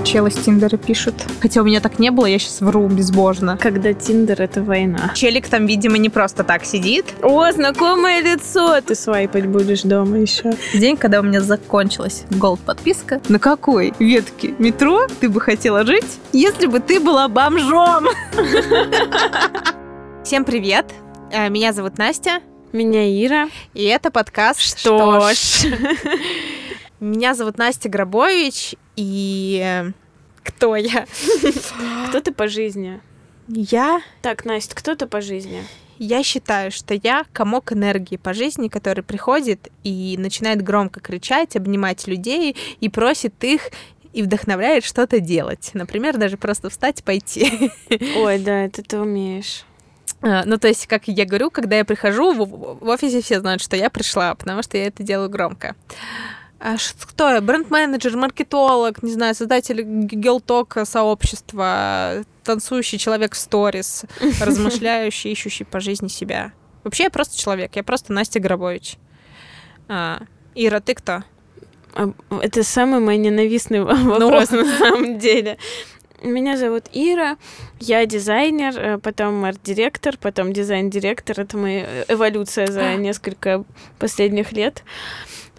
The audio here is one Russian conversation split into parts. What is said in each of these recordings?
Это челы с Тиндера пишут. Хотя у меня так не было, я сейчас вру безбожно. Когда Тиндер — это война. Челик там, видимо, не просто так сидит. О, знакомое лицо! Ты свайпать будешь дома еще. День, когда у меня закончилась голд подписка. На какой ветке метро ты бы хотела жить, если бы ты была бомжом? Всем привет! Э, Меня зовут Настя, Меня Ира. и это подкаст Что ж. Меня зовут Настя Грабович, и э, кто я? Кто ты по жизни? Я Так, Настя, кто ты по жизни? Я считаю, что я комок энергии по жизни, который приходит и начинает громко кричать, обнимать людей и просит их и вдохновляет что-то делать. Например, даже просто встать и пойти. Ой, да, это ты умеешь. А, Ну, то есть, как я говорю, когда я прихожу, в, в офисе все знают, что я пришла, потому что я это делаю громко. А кто я? Бренд-менеджер, маркетолог, не знаю, создатель гелтока сообщества, танцующий человек в сторис, размышляющий, ищущий по жизни себя. Вообще я просто человек, я просто Настя Грабович. А, Ира, ты кто? А, Это самый мой ненавистный вопрос на самом деле. Меня зовут Ира, я дизайнер, э, потом арт-директор, потом дизайн-директор. Это моя эволюция за несколько последних лет.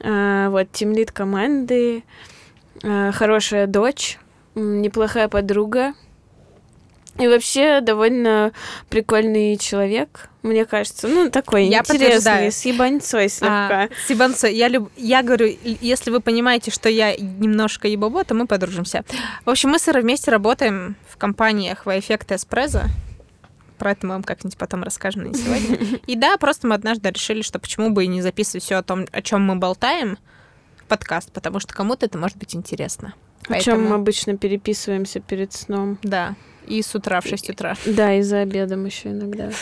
А, Вот, тимлит команды, а, хорошая дочь, неплохая подруга. И вообще довольно прикольный человек, мне кажется. Ну, такой Я интересный, с ебаньцой слегка. А, Сибанцо, я, люб... я говорю, если вы понимаете, что я немножко ебобо, то мы подружимся. В общем, мы с Ирой вместе работаем в компаниях Вайфект и Эспрезо. Про это мы вам как-нибудь потом расскажем, не сегодня. И да, просто мы однажды решили, что почему бы и не записывать все о том, о чем мы болтаем, в подкаст, потому что кому-то это может быть интересно. О чем мы Поэтому- обычно переписываемся перед сном. Да, и с утра в 6 утра. Да, и за обедом еще иногда.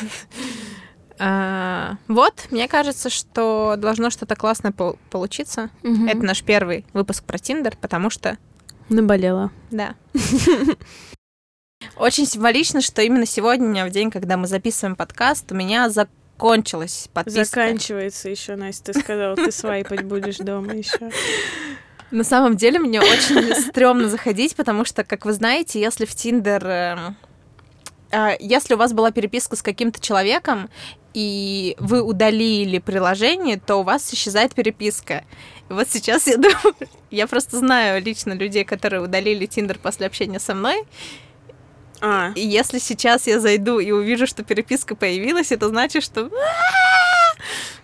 А, вот, мне кажется, что должно что-то классное пол- получиться. Это наш первый выпуск про Тиндер, потому что Наболела. Да. Очень символично, что именно сегодня, в день, когда мы записываем подкаст, у меня закончилась подписка. Заканчивается еще, Настя, ты сказала, ты свайпать будешь дома еще. На самом деле, мне очень стрёмно заходить, потому что, как вы знаете, если в Тиндер... эм, а, Если у вас была переписка с каким-то человеком, и вы удалили приложение, то у вас исчезает переписка. И вот сейчас я думаю, я просто знаю лично людей, которые удалили Тиндер после общения со мной, А, И если сейчас я зайду и увижу, что переписка появилась, это значит, что «А,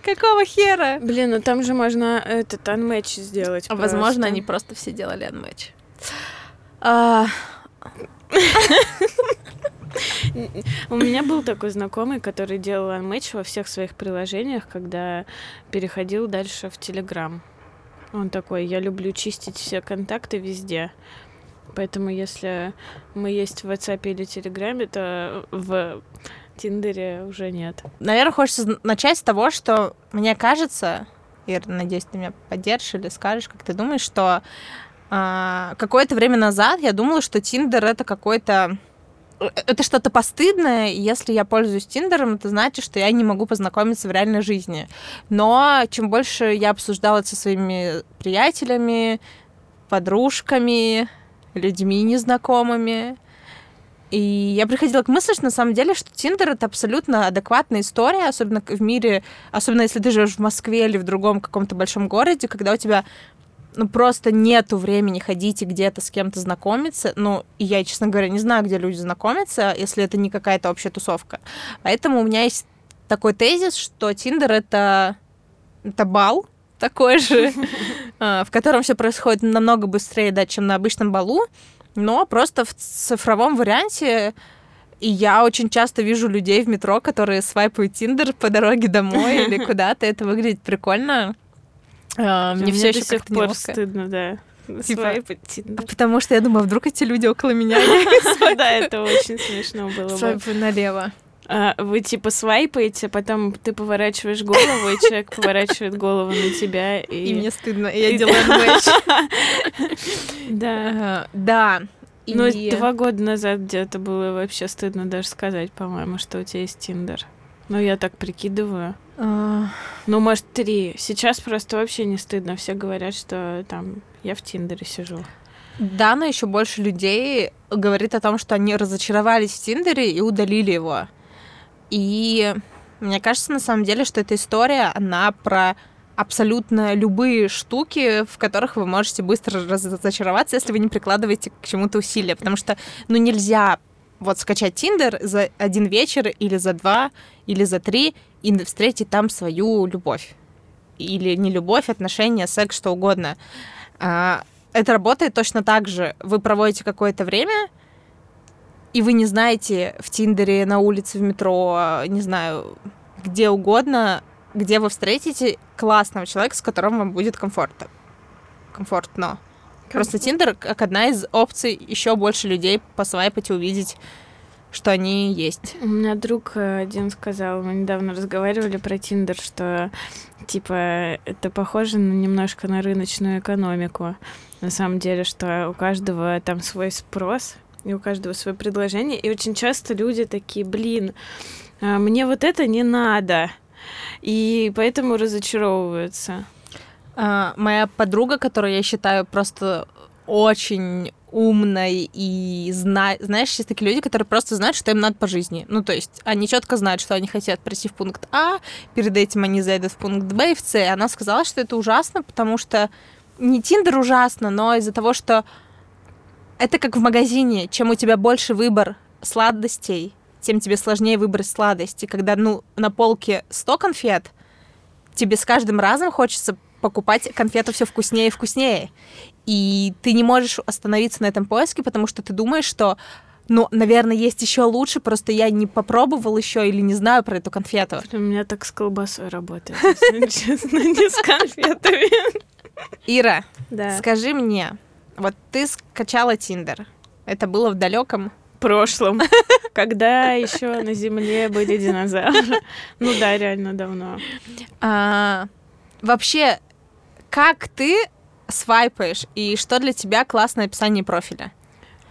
какого хера? блин, ну там же можно этот анмэч сделать. А Возможно, они просто все делали анмэч. У меня был такой знакомый, который делал анмэч во всех своих приложениях, когда переходил дальше в Телеграм. Он такой, я люблю чистить все контакты везде. Поэтому если мы есть в WhatsApp или Телеграме, то в Тиндере уже нет. Наверное, хочется начать с того, что мне кажется, Ир, надеюсь, ты меня поддержишь или скажешь, как ты думаешь, что а, какое-то время назад я думала, что Тиндер это какой-то э, это что-то постыдное, если я пользуюсь Тиндером, это значит, что я не могу познакомиться в реальной жизни. Но чем больше я обсуждала это со своими приятелями, подружками, людьми незнакомыми, и я приходила к мысли, что на самом деле, что Тиндер это абсолютно адекватная история, особенно в мире, особенно если ты живешь в Москве или в другом каком-то большом городе, когда у тебя ну, просто нету времени ходить и где-то с кем-то знакомиться. Ну, и я, честно говоря, не знаю, где люди знакомятся, если это не какая-то общая тусовка. Поэтому у меня есть такой тезис, что Тиндер — это, это бал такой же, а, в котором все происходит намного быстрее, да, чем на обычном балу, но просто в цифровом варианте и я очень часто вижу людей в метро, которые свайпают Тиндер по дороге домой или куда-то. Это выглядит прикольно. А, Мне все еще как-то неловко. стыдно, да. Типа, Свайпать Тиндер. Потому что я думаю, а вдруг эти люди около меня Да, это очень смешно было бы. налево. А, Вы типа свайпаете, потом ты поворачиваешь голову, и человек поворачивает голову на тебя. И, И мне стыдно, и я делаю матч. Да. Ага, Да. Ну, два года назад где-то было вообще стыдно даже сказать, по-моему, что у тебя есть Тиндер. Ну, я так прикидываю. А, Ну, может, три. Сейчас просто вообще не стыдно. Все говорят, что там я в Тиндере сижу. Да, но еще больше людей говорит о том, что они разочаровались в Тиндере и удалили его. И мне кажется, на самом деле, что эта история, она про абсолютно любые штуки, в которых вы можете быстро разочароваться, если вы не прикладываете к чему-то усилия. Потому что, ну, нельзя вот скачать Тиндер за один вечер или за два, или за три, и встретить там свою любовь. Или не любовь, отношения, секс, что угодно. А, это работает точно так же. Вы проводите какое-то время, и вы не знаете в Тиндере, на улице, в метро, не знаю, где угодно, где вы встретите классного человека, с которым вам будет комфортно. Комфортно. Просто Тиндер как одна из опций еще больше людей посвайпать и увидеть что они есть. У меня друг э, один сказал, мы недавно разговаривали про Тиндер, что типа это похоже на, немножко на рыночную экономику. На самом деле, что у каждого там свой спрос, и у каждого свое предложение. И очень часто люди такие, блин, а, мне вот это не надо. И поэтому разочаровываются. А, моя подруга, которую я считаю просто очень умной и зна... знаешь, есть такие люди, которые просто знают, что им надо по жизни. Ну, то есть они четко знают, что они хотят прийти в пункт А, перед этим они зайдут в пункт Б и в С. Она сказала, что это ужасно, потому что не Тиндер ужасно, но из-за того, что это как в магазине. Чем у тебя больше выбор сладостей, тем тебе сложнее выбрать сладости. Когда, ну, на полке 100 конфет, тебе с каждым разом хочется покупать конфету все вкуснее и вкуснее. И ты не можешь остановиться на этом поиске, потому что ты думаешь, что ну, наверное, есть еще лучше, просто я не попробовал еще или не знаю про эту конфету. У меня так с колбасой работает, честно, не с конфетами. Ира, скажи мне, вот ты скачала Тиндер. Это было в далеком прошлом, когда еще на Земле были динозавры. Ну да, реально давно. А, вообще, как ты свайпаешь, и что для тебя классное описание профиля?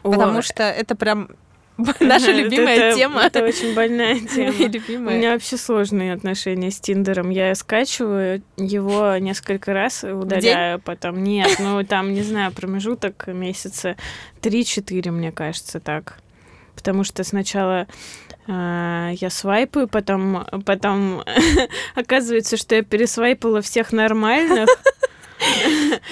Потому что это прям Наша любимая это, тема. Это очень больная тема. любимая. У меня вообще сложные отношения с Тиндером. Я скачиваю его несколько раз, удаляю потом. Нет, ну там, не знаю, промежуток месяца 3-4, мне кажется, так. Потому что сначала э, я свайпаю, потом, потом оказывается, что я пересвайпала всех нормальных.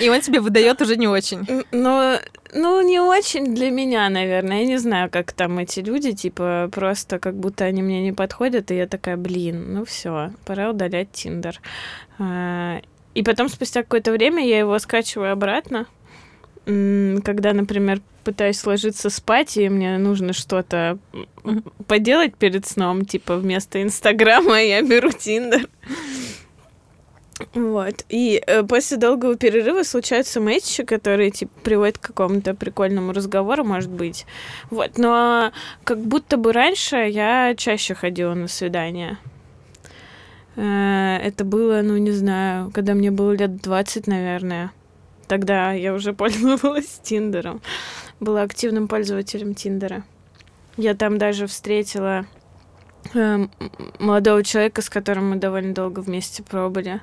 И он тебе выдает уже не очень. Но, ну, не очень для меня, наверное. Я не знаю, как там эти люди, типа, просто как будто они мне не подходят, и я такая, блин, ну все, пора удалять Тиндер. А, и потом, спустя какое-то время, я его скачиваю обратно, когда, например, пытаюсь ложиться спать, и мне нужно что-то поделать перед сном, типа вместо Инстаграма я беру Тиндер. Вот. И э, после долгого перерыва случаются матчи, которые типа приводят к какому-то прикольному разговору, может быть. Вот. Но как будто бы раньше я чаще ходила на свидания. Э, это было, ну, не знаю, когда мне было лет 20, наверное. Тогда я уже пользовалась Тиндером. Была активным пользователем Тиндера. Я там даже встретила молодого человека, с которым мы довольно долго вместе пробыли.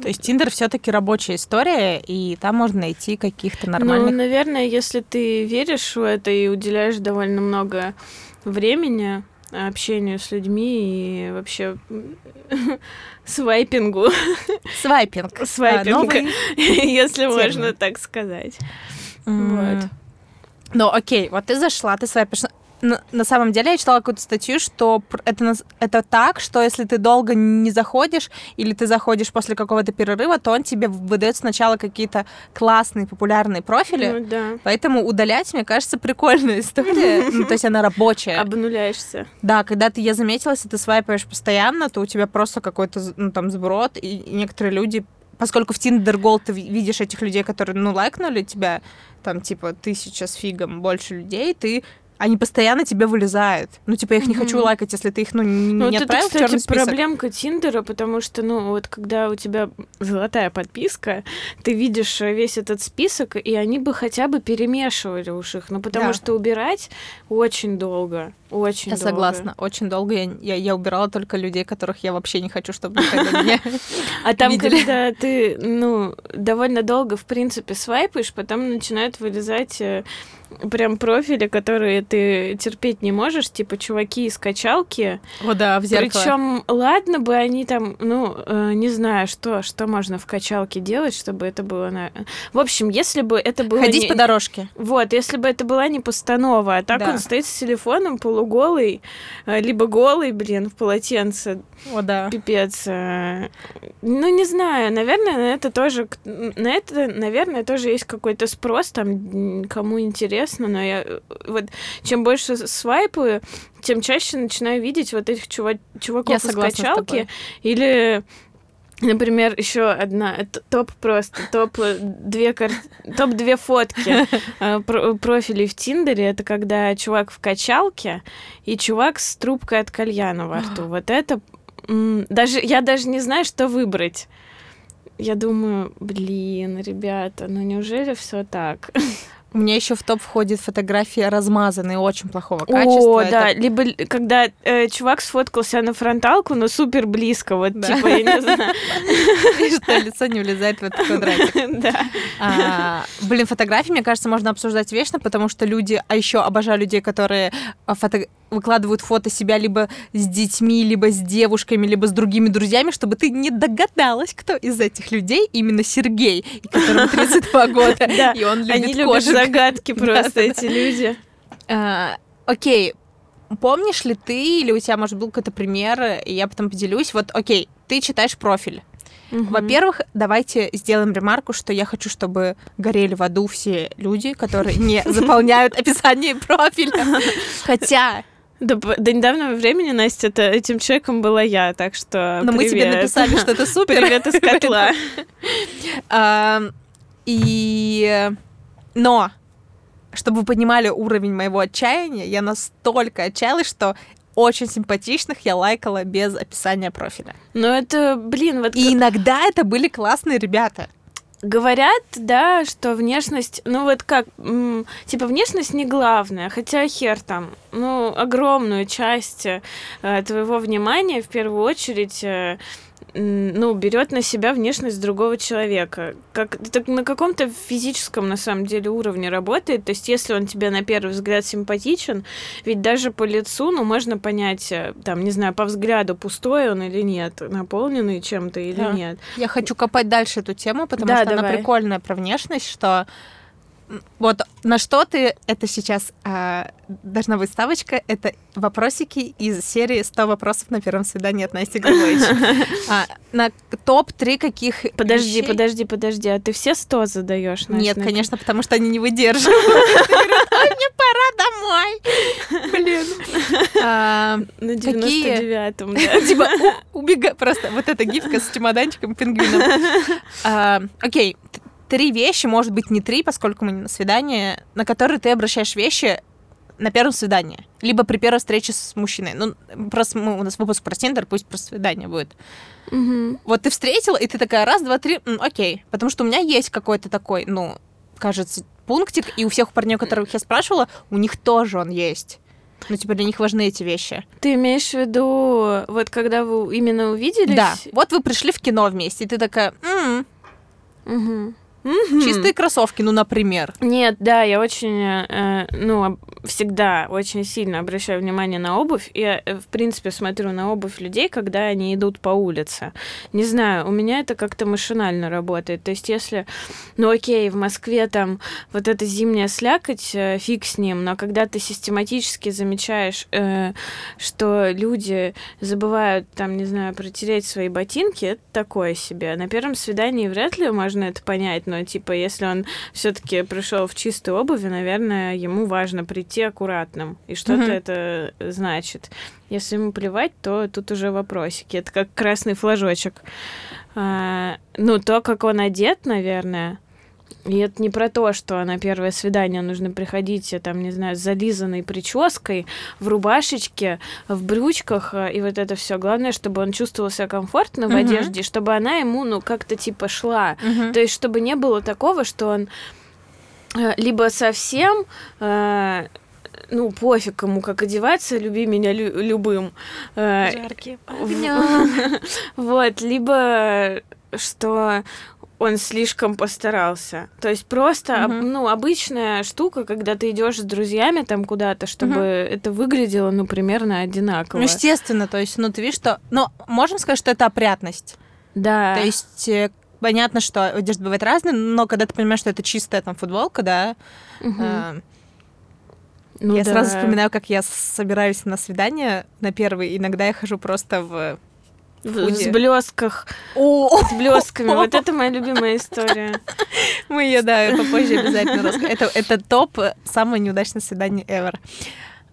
То есть Тиндер все-таки рабочая история, и там можно найти каких-то нормальных. Ну, наверное, если ты веришь в это и уделяешь довольно много времени общению с людьми и вообще свайпингу. Свайпинг. Свайпинг, а, если можно так сказать. Вот. Ну, окей, вот ты зашла, ты свайпишь на, на самом деле я читала какую-то статью, что это, это так, что если ты долго не заходишь или ты заходишь после какого-то перерыва, то он тебе выдает сначала какие-то классные, популярные профили. Ну, да. Поэтому удалять, мне кажется, прикольная история. Ну, то есть она рабочая. Обнуляешься. Да, когда ты, я заметила, если ты свайпаешь постоянно, то у тебя просто какой-то, ну, там, сброд, и некоторые люди поскольку в Tinder Gold ты видишь этих людей, которые, ну, лайкнули тебя, там, типа, тысяча с фигом больше людей, ты они постоянно тебе вылезают. Ну, типа, я их не хочу лайкать, если ты их, ну, не, Ну, не вот это, отправил в черный кстати, список. проблемка Тиндера, потому что, ну, вот когда у тебя золотая подписка, ты видишь э, весь этот список, и они бы хотя бы перемешивали уж их. Ну, потому Да. что убирать очень долго. Очень Я долго. согласна. Очень долго я, я, я убирала только людей, которых я вообще не хочу, чтобы меня А там, когда ты, ну, довольно долго, в принципе, свайпаешь, потом начинают вылезать э, прям профили, которые ты терпеть не можешь, типа чуваки из качалки. О, да, в зеркало. Причем, ладно бы они там, ну, э, не знаю, что, что можно в качалке делать, чтобы это было на... В общем, если бы это было... Ходить не- по дорожке. Вот, если бы это была не постанова, а так Да. он стоит с телефоном полуголый, э, либо голый, блин, в полотенце, О, да. Пипец. э, Ну, не знаю, наверное, на это тоже, на это, наверное, тоже есть какой-то спрос, там, кому интересно, но я э, вот чем больше свайпаю, тем чаще начинаю видеть вот этих чува- чуваков Я из качалки, или Например, еще одна это топ просто топ э, две кар... топ две фотки э, про- профилей в Тиндере. Это когда чувак в качалке и чувак с трубкой от кальяна во рту. Вот это даже я даже не знаю, что выбрать. Я думаю, блин, ребята, ну неужели все так? У меня еще в топ входит фотография размазанные, очень плохого качества. О, Это- да, либо когда э, чувак сфоткался на фронталку, но супер близко, вот Да. типа я не знаю. что лицо не влезает в этот квадратик. Да. А, блин, фотографии, мне кажется, можно обсуждать вечно, потому что люди, а еще обожаю людей, которые а, фото- выкладывают фото себя либо с детьми, либо с девушками, либо с другими друзьями, чтобы ты не догадалась, кто из этих людей именно Сергей, которому 32 года, Да, и он любит кошек. Загадки просто, эти люди. А, Окей, помнишь ли ты, или у тебя, может, был какой-то пример, и я потом поделюсь, вот, окей, ты читаешь профиль, Во-первых, давайте сделаем ремарку, что я хочу, чтобы горели в аду все люди, которые не заполняют описание профиля. Хотя, До, до недавнего времени, Настя, это, этим человеком была я, так что но мы тебе привет. написали, что это супер. Привет из котла. А, И... Но, чтобы вы понимали уровень моего отчаяния, я настолько отчаялась, что очень симпатичных я лайкала без описания профиля. Ну это, блин, вот И иногда это были классные ребята. Говорят, да, что внешность, ну вот как, типа внешность не главное, хотя хер там, ну огромную часть э, твоего внимания в первую очередь, э, ну берет на себя внешность другого человека, как это на каком-то физическом на самом деле уровне работает, то есть если он тебе на первый взгляд симпатичен, ведь даже по лицу, ну можно понять, э, там не знаю, по взгляду пустой он или нет, наполненный чем-то или Да. нет. Я хочу копать дальше эту тему, потому Да, что она давай. прикольная про внешность, что вот на что ты это сейчас а, должна быть ставочка, это вопросики из серии 100 вопросов на первом свидании от Насти Григорьевич. А, на топ-3 каких Подожди, вещей- подожди, подожди, а ты все сто задаешь? Нет, конечно, потому что они не выдерживают. Они говорят, «Ой, мне пора домой. Блин. А, На Какие? 99-м, да. Типа, убегай, просто вот эта гифка с чемоданчиком пингвином. А, Окей, три вещи, может быть, не три, поскольку мы не на свидание, на которые ты обращаешь вещи на первом свидании, либо при первой встрече с мужчиной. Ну, просто мы, у нас выпуск про Тиндер, пусть про свидание будет. Мгм. Вот ты встретила, и ты такая, раз, два, три, м, окей. Потому что у меня есть какой-то такой, ну, кажется, пунктик, и у всех парней, которых я спрашивала, у них тоже он есть. Ну, типа, для них важны эти вещи. Ты имеешь в виду, вот когда вы именно увиделись? Да. Вот вы пришли в кино вместе, и ты такая, «М, Мгм. Мгм. чистые кроссовки, ну, например. Нет, да, я очень, э, ну, об- всегда очень сильно обращаю внимание на обувь. Я, э, в принципе, смотрю на обувь людей, когда они идут по улице. Не знаю, у меня это как-то машинально работает. То есть, если, ну, окей, в Москве там вот эта зимняя слякоть, э, фиг с ним, но когда ты систематически замечаешь, э, что люди забывают, там, не знаю, протереть свои ботинки, это такое себе. На первом свидании вряд ли можно это понять, но, типа, если он все-таки пришел в чистой обуви, наверное, ему важно прийти аккуратным. И что-то Мгм. это значит. Если ему плевать, то тут уже вопросики. Это как красный флажочек. А, ну, то, как он одет, наверное, И это не про то, что на первое свидание нужно приходить, э, там, не знаю, с зализанной прической, в рубашечке, в брючках, э, и вот это все. Главное, чтобы он чувствовал себя комфортно в uh-huh. одежде, чтобы она ему, ну, как-то типа шла. Uh-huh. То есть, чтобы не было такого, что он э, либо совсем э, ну, пофиг кому как одеваться, люби меня лю- любым. Жаркие Вот, либо что он слишком постарался. То есть просто, uh-huh. ну, обычная штука, когда ты идешь с друзьями там куда-то, чтобы uh-huh. это выглядело, ну, примерно одинаково. Ну, естественно, то есть, ну, ты видишь, что... Ну, можем сказать, что это опрятность. Да. То есть, э, понятно, что одежда бывает разная, но когда ты понимаешь, что это чистая там футболка, да, uh-huh. э, ну, я да. сразу вспоминаю, как я собираюсь на свидание на первый. Иногда я хожу просто в в блесках. С блесками. Вот это моя любимая история. Мы ее, да, попозже обязательно расскажем. Это, это топ самое неудачное свидание ever.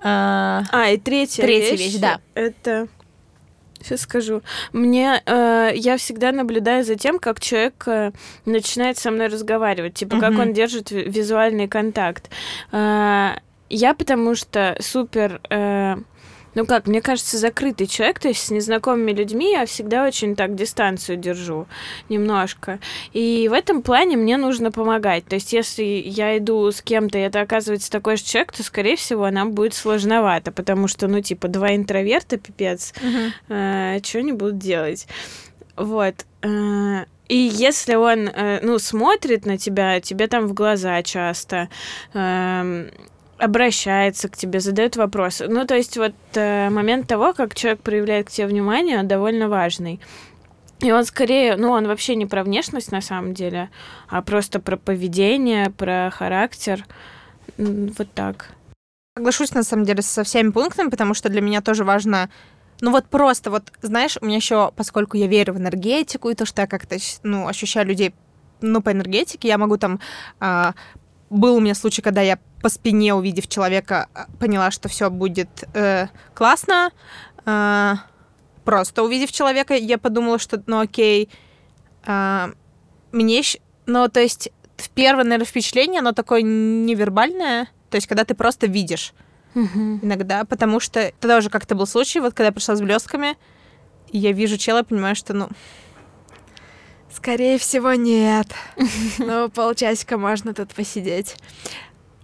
А, а и третья, третья вещь, вещь, да. Это Сейчас скажу. Мне э, я всегда наблюдаю за тем, как человек э, начинает со мной разговаривать, типа mm-hmm. как он держит визуальный контакт. Э, я потому что супер э, ну как, мне кажется, закрытый человек, то есть с незнакомыми людьми я всегда очень так дистанцию держу немножко. И в этом плане мне нужно помогать. То есть если я иду с кем-то, и это оказывается такой же человек, то, скорее всего, нам будет сложновато, потому что, ну, типа, два интроверта, пипец, uh-huh. э, что они будут делать? Вот. Э, и если он, э, ну, смотрит на тебя, тебе там в глаза часто, э, обращается к тебе, задает вопросы. Ну, то есть вот э, момент того, как человек проявляет к тебе внимание, он довольно важный. И он скорее, ну, он вообще не про внешность на самом деле, а просто про поведение, про характер. Вот так. Соглашусь, на самом деле, со всеми пунктами, потому что для меня тоже важно ну вот просто вот, знаешь, у меня еще, поскольку я верю в энергетику и то, что я как-то, ну, ощущаю людей, ну, по энергетике, я могу там а, был у меня случай, когда я по спине, увидев человека, а, поняла, что все будет э, классно. Э, просто увидев человека, я подумала, что, ну окей, э, мне, ну то есть в первое, наверное, впечатление, оно такое невербальное, то есть когда ты просто видишь угу. иногда, потому что тогда уже как-то был случай, вот когда я пришла с блестками, я вижу чела, понимаю, что, ну, Скорее всего, нет. Ну, полчасика можно тут посидеть.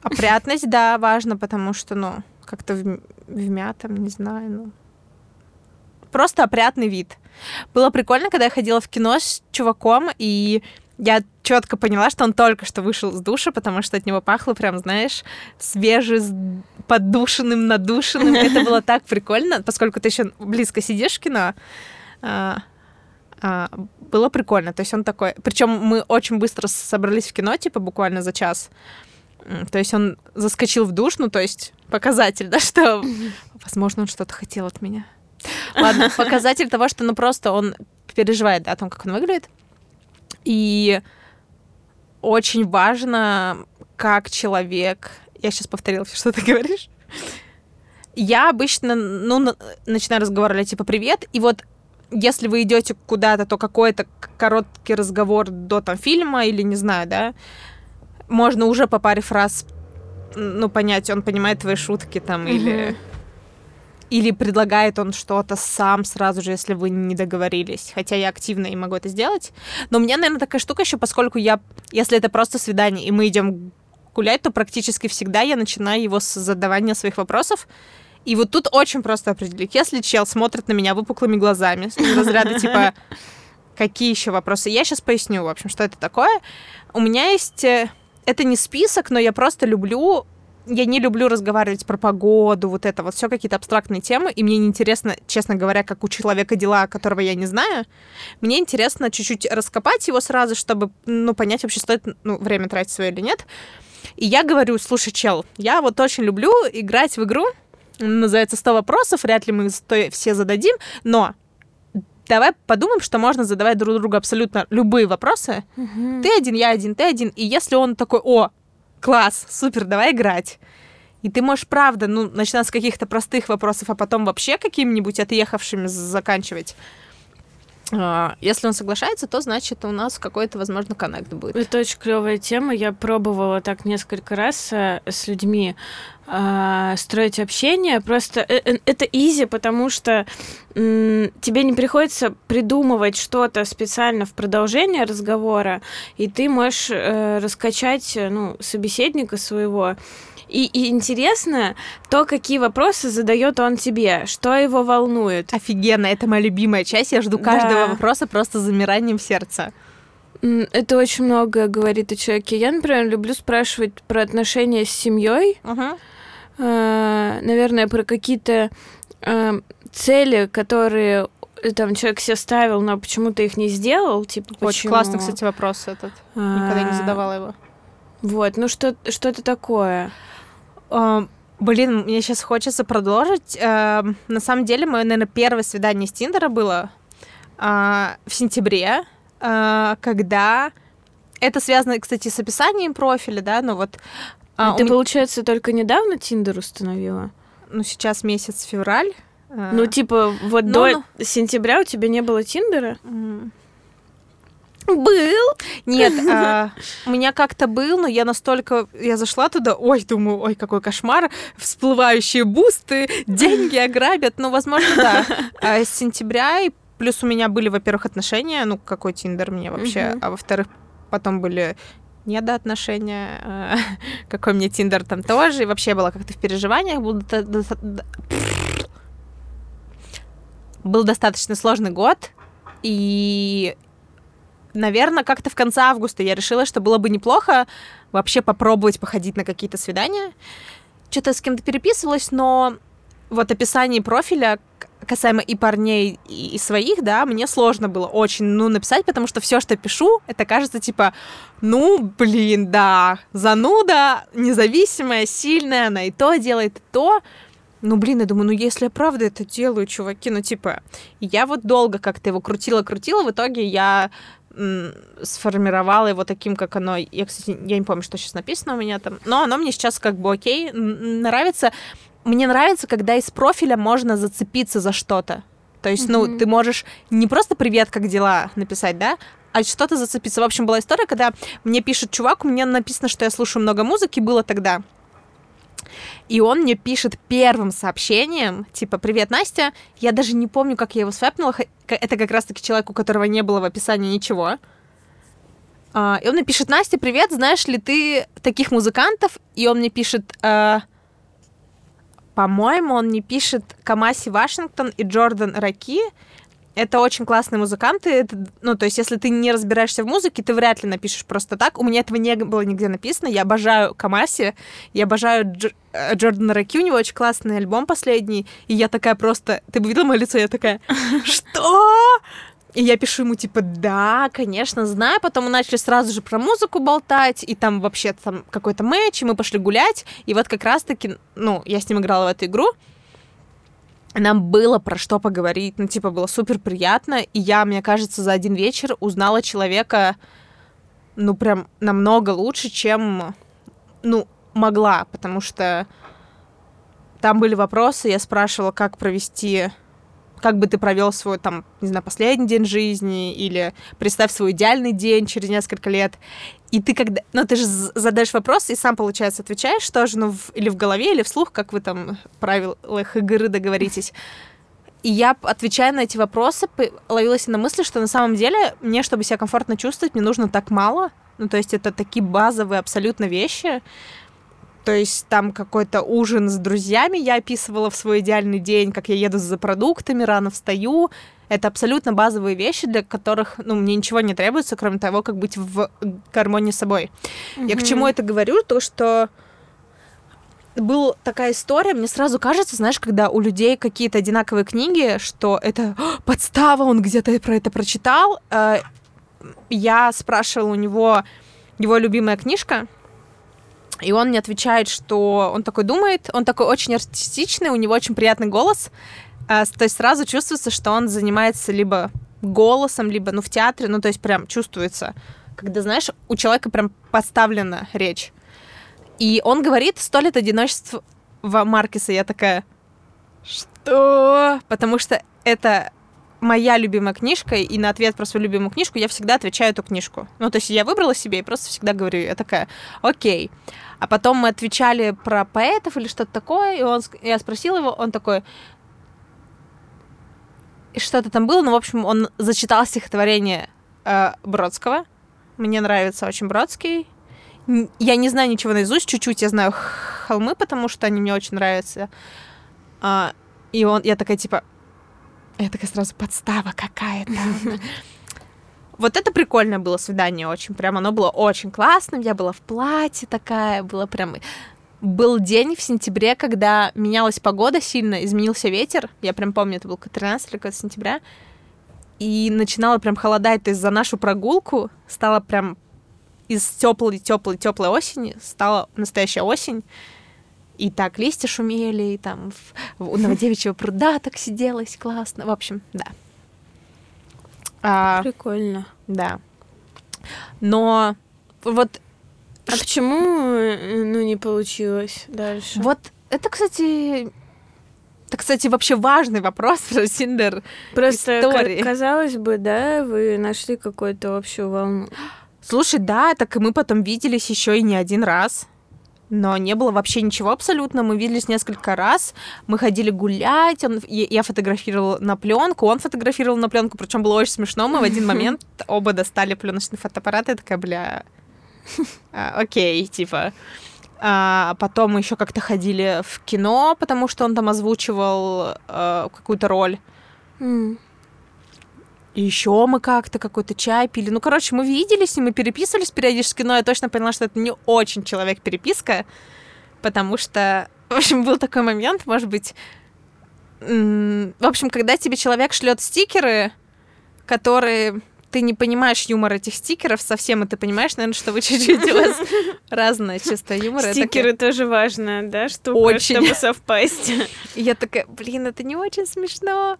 Опрятность, да, важно, потому что, ну, как-то в, вмятом, не знаю, ну. Просто опрятный вид. Было прикольно, когда я ходила в кино с чуваком, и я четко поняла, что он только что вышел с душа, потому что от него пахло прям, знаешь, свежим, поддушенным, надушенным. Это было так прикольно, поскольку ты еще близко сидишь в кино. Было прикольно. То есть он такой... Причем мы очень быстро собрались в кино, типа буквально за час. То есть он заскочил в душ, ну, то есть показатель, да, что, возможно, он что-то хотел от меня. Ладно, показатель того, что, ну, просто он переживает да, о том, как он выглядит. И очень важно, как человек... Я сейчас повторила, что ты говоришь. Я обычно, ну, начинаю разговаривать, типа, привет, и вот если вы идете куда-то, то какой-то короткий разговор до там фильма или не знаю, да, можно уже по паре фраз, ну, понять, он понимает твои шутки там mm-hmm. или или предлагает он что-то сам сразу же, если вы не договорились. Хотя я активно и могу это сделать. Но у меня, наверное, такая штука еще, поскольку я, если это просто свидание, и мы идем гулять, то практически всегда я начинаю его с задавания своих вопросов. И вот тут очень просто определить. Если чел смотрит на меня выпуклыми глазами, из разряда типа какие еще вопросы. Я сейчас поясню, в общем, что это такое. У меня есть... Э, это не список, но я просто люблю... Я не люблю разговаривать про погоду, вот это вот все какие-то абстрактные темы, и мне неинтересно, честно говоря, как у человека дела, которого я не знаю. Мне интересно чуть-чуть раскопать его сразу, чтобы, ну, понять вообще, стоит ну, время тратить свое или нет. И я говорю, слушай, чел, я вот очень люблю играть в игру, называется 100 вопросов, вряд ли мы все зададим, но давай подумаем, что можно задавать друг другу абсолютно любые вопросы. Угу. Ты один, я один, ты один. И если он такой, о, класс, супер, давай играть. И ты можешь, правда, ну, начинать с каких-то простых вопросов, а потом вообще какими-нибудь отъехавшими заканчивать. А, если он соглашается, то значит у нас какой-то, возможно, коннект будет. Это очень клевая тема. Я пробовала так несколько раз э, с людьми э, строить общение. Просто э, э, это изи, потому что тебе не приходится придумывать что-то специально в продолжение разговора, и ты можешь раскачать ну, собеседника своего и, и интересно то, какие вопросы задает он тебе, что его волнует. Офигенно, это моя любимая часть. Я жду каждого да. вопроса просто замиранием сердца. Это очень многое говорит о человеке. Я, например, люблю спрашивать про отношения с семьей. Uh-huh. Наверное, про какие-то э, цели, которые э, там человек себе ставил, но почему-то их не сделал. Типа, Очень почему? классный, кстати, вопрос этот. Никогда не задавала его. Вот, ну что, что-то такое. Блин, мне сейчас хочется продолжить. Uh, на самом деле, мое, наверное, первое свидание с Тиндера было uh, в сентябре, когда это связано, кстати, с описанием профиля, да, но вот... А ты, получается, только недавно Тиндер установила? Ну, сейчас месяц февраль. Ну, типа, вот ну, до ну... сентября у тебя не было Тиндера? Был. Нет, а, у меня как-то был, но я настолько... Я зашла туда, ой, думаю, ой, какой кошмар, всплывающие бусты, деньги ограбят. Ну, возможно, да. А с сентября, и плюс у меня были, во-первых, отношения, ну, какой Тиндер мне вообще, а во-вторых, потом были недоотношения, а, какой мне Тиндер там тоже, и вообще было как-то в переживаниях, был, был достаточно сложный год, и наверное, как-то в конце августа я решила, что было бы неплохо вообще попробовать походить на какие-то свидания. Что-то с кем-то переписывалась, но вот описание профиля касаемо и парней, и своих, да, мне сложно было очень, ну, написать, потому что все, что пишу, это кажется, типа, ну, блин, да, зануда, независимая, сильная, она и то делает, и то. Ну, блин, я думаю, ну, если я правда это делаю, чуваки, ну, типа, я вот долго как-то его крутила-крутила, в итоге я сформировала его таким, как оно. Я, кстати, я не помню, что сейчас написано у меня там, но оно мне сейчас как бы окей, нравится. Мне нравится, когда из профиля можно зацепиться за что-то. То есть, mm-hmm. ну, ты можешь не просто «Привет, как дела?» написать, да, а что-то зацепиться. В общем, была история, когда мне пишет чувак, у меня написано, что я слушаю много музыки, было тогда. И он мне пишет первым сообщением, типа, «Привет, Настя». Я даже не помню, как я его свэпнула. Это как раз-таки человек, у которого не было в описании ничего. А, и он мне пишет, Настя, привет, знаешь ли ты таких музыкантов? И он мне пишет, э, по-моему, он мне пишет Камаси Вашингтон и Джордан Раки это очень классные музыканты. Это, ну, то есть, если ты не разбираешься в музыке, ты вряд ли напишешь просто так. У меня этого не было нигде написано. Я обожаю Камаси, я обожаю Дж... Э, Джордана Раки, у него очень классный альбом последний. И я такая просто... Ты бы видела мое лицо? Я такая, что? И я пишу ему, типа, да, конечно, знаю. Потом мы начали сразу же про музыку болтать, и там вообще там какой-то матч, и мы пошли гулять. И вот как раз-таки, ну, я с ним играла в эту игру, нам было про что поговорить, ну, типа, было супер приятно, и я, мне кажется, за один вечер узнала человека, ну, прям намного лучше, чем, ну, могла, потому что там были вопросы, я спрашивала, как провести как бы ты провел свой, там, не знаю, последний день жизни, или представь свой идеальный день через несколько лет. И ты когда... Ну, ты же задаешь вопрос и сам, получается, отвечаешь тоже, ну, в, или в голове, или вслух, как вы там правилах игры договоритесь. И я, отвечая на эти вопросы, ловилась на мысли, что на самом деле мне, чтобы себя комфортно чувствовать, мне нужно так мало. Ну, то есть это такие базовые абсолютно вещи. То есть там какой-то ужин с друзьями я описывала в свой идеальный день, как я еду за продуктами, рано встаю. Это абсолютно базовые вещи, для которых, ну, мне ничего не требуется, кроме того, как быть в гармонии с собой. Mm-hmm. Я к чему это говорю? То, что была такая история, мне сразу кажется, знаешь, когда у людей какие-то одинаковые книги, что это подстава, он где-то про это прочитал. Э, я спрашивала у него его любимая книжка, и он мне отвечает, что он такой думает, он такой очень артистичный, у него очень приятный голос. А, то есть сразу чувствуется, что он занимается либо голосом, либо, ну, в театре, ну, то есть прям чувствуется, когда, знаешь, у человека прям поставлена речь. И он говорит «сто лет одиночества Маркеса». Я такая «что?» Потому что это моя любимая книжка, и на ответ про свою любимую книжку я всегда отвечаю эту книжку. Ну, то есть я выбрала себе и просто всегда говорю, я такая, окей. А потом мы отвечали про поэтов или что-то такое, и он, я спросила его, он такой, что-то там было, ну, в общем, он зачитал стихотворение э, Бродского. Мне нравится очень Бродский. Я не знаю ничего наизусть, чуть-чуть я знаю холмы, потому что они мне очень нравятся. А, и он, я такая, типа, я такая сразу подстава какая-то. Вот это прикольное было свидание очень. Прям оно было очень классным. Я была в платье такая, было прям... Был день в сентябре, когда менялась погода сильно, изменился ветер. Я прям помню, это был 13 или 15 сентября. И начинало прям холодать. То есть за нашу прогулку стало прям из теплой, теплой, теплой осени стала настоящая осень. И так листья шумели, и там в, у Новодевичьего пруда так сиделось классно. В общем, да. А, Прикольно. Да. Но вот... А почему, э, ну, не получилось дальше? Вот это, кстати, это, кстати, вообще важный вопрос про Тиндер. Просто истории. казалось бы, да, вы нашли какую-то общую волну. Слушай, да, так и мы потом виделись еще и не один раз но не было вообще ничего абсолютно. Мы виделись несколько раз, мы ходили гулять, он, я фотографировала на пленку, он фотографировал на пленку, причем было очень смешно. Мы в один момент оба достали пленочный фотоаппарат, и такая, бля, а, окей, типа. А потом мы еще как-то ходили в кино, потому что он там озвучивал э, какую-то роль. Mm. И еще мы как-то какой-то чай пили. Ну, короче, мы виделись, и мы переписывались периодически, но я точно поняла, что это не очень человек-переписка, потому что, в общем, был такой момент, может быть, в общем, когда тебе человек шлет стикеры, которые ты не понимаешь юмор этих стикеров совсем, и ты понимаешь, наверное, что вы чуть-чуть у вас разное чувство юмора. Стикеры тоже важно, да, штука, очень. чтобы совпасть. Я такая, блин, это не очень смешно.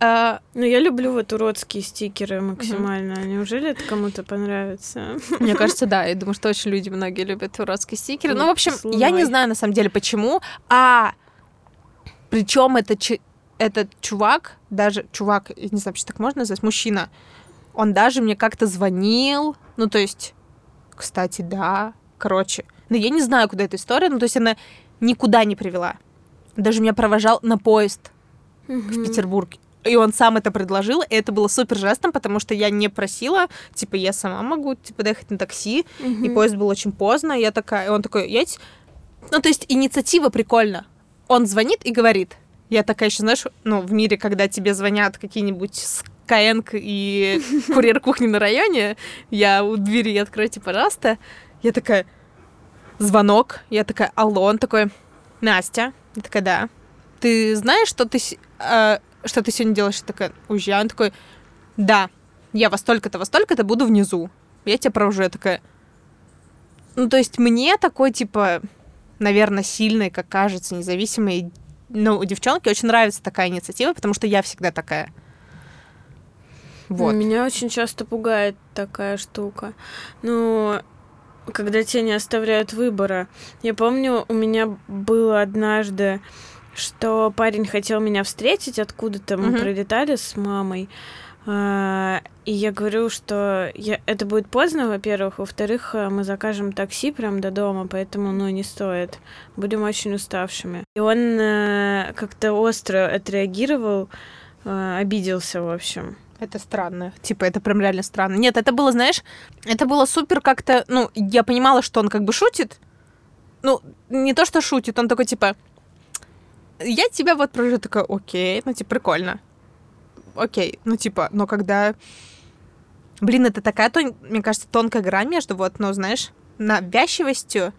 А... Ну, я люблю вот уродские стикеры максимально. Угу. Неужели это кому-то понравится? Мне кажется, да. Я думаю, что очень люди многие любят уродские стикеры. Ну, в общем, Слой. я не знаю на самом деле почему. А причем это этот чувак, даже чувак, не знаю, вообще так можно назвать, мужчина, он даже мне как-то звонил. Ну, то есть, кстати, да, короче. Но я не знаю, куда эта история. Ну, то есть она никуда не привела. Даже меня провожал на поезд угу. в Петербург. И он сам это предложил, и это было супер жестом, потому что я не просила, типа, я сама могу, типа, доехать на такси, mm-hmm. и поезд был очень поздно, я такая, и он такой, я... Ну, то есть инициатива прикольно. Он звонит и говорит. Я такая еще, знаешь, ну, в мире, когда тебе звонят какие-нибудь Skyeng и курьер кухни на районе, я у двери откройте, пожалуйста. Я такая, звонок, я такая, алло, он такой, Настя, я такая, да. Ты знаешь, что ты э, что ты сегодня делаешь? Я такая, уезжаю. Он такой, да, я во столько-то, во столько-то буду внизу. Я тебя провожу. Я такая, ну, то есть мне такой, типа, наверное, сильный, как кажется, независимый, ну, девчонки очень нравится такая инициатива, потому что я всегда такая. Вот. Меня очень часто пугает такая штука. Ну, когда тебя не оставляют выбора. Я помню, у меня было однажды что парень хотел меня встретить откуда-то, мы mm-hmm. прилетали с мамой. А, и я говорю, что я, это будет поздно, во-первых, во-вторых, э, мы закажем такси прям до дома, поэтому, ну, не стоит. Будем очень уставшими. И он э, как-то остро отреагировал, э, обиделся, в общем. Это странно. Типа, это прям реально странно. Нет, это было, знаешь, это было супер как-то... Ну, я понимала, что он как бы шутит. Ну, не то, что шутит, он такой, типа, я тебя вот прожу, такая, окей, ну, типа, прикольно. Окей, ну, типа, но когда... Блин, это такая, тон... мне кажется, тонкая грань между вот, ну, знаешь, навязчивостью,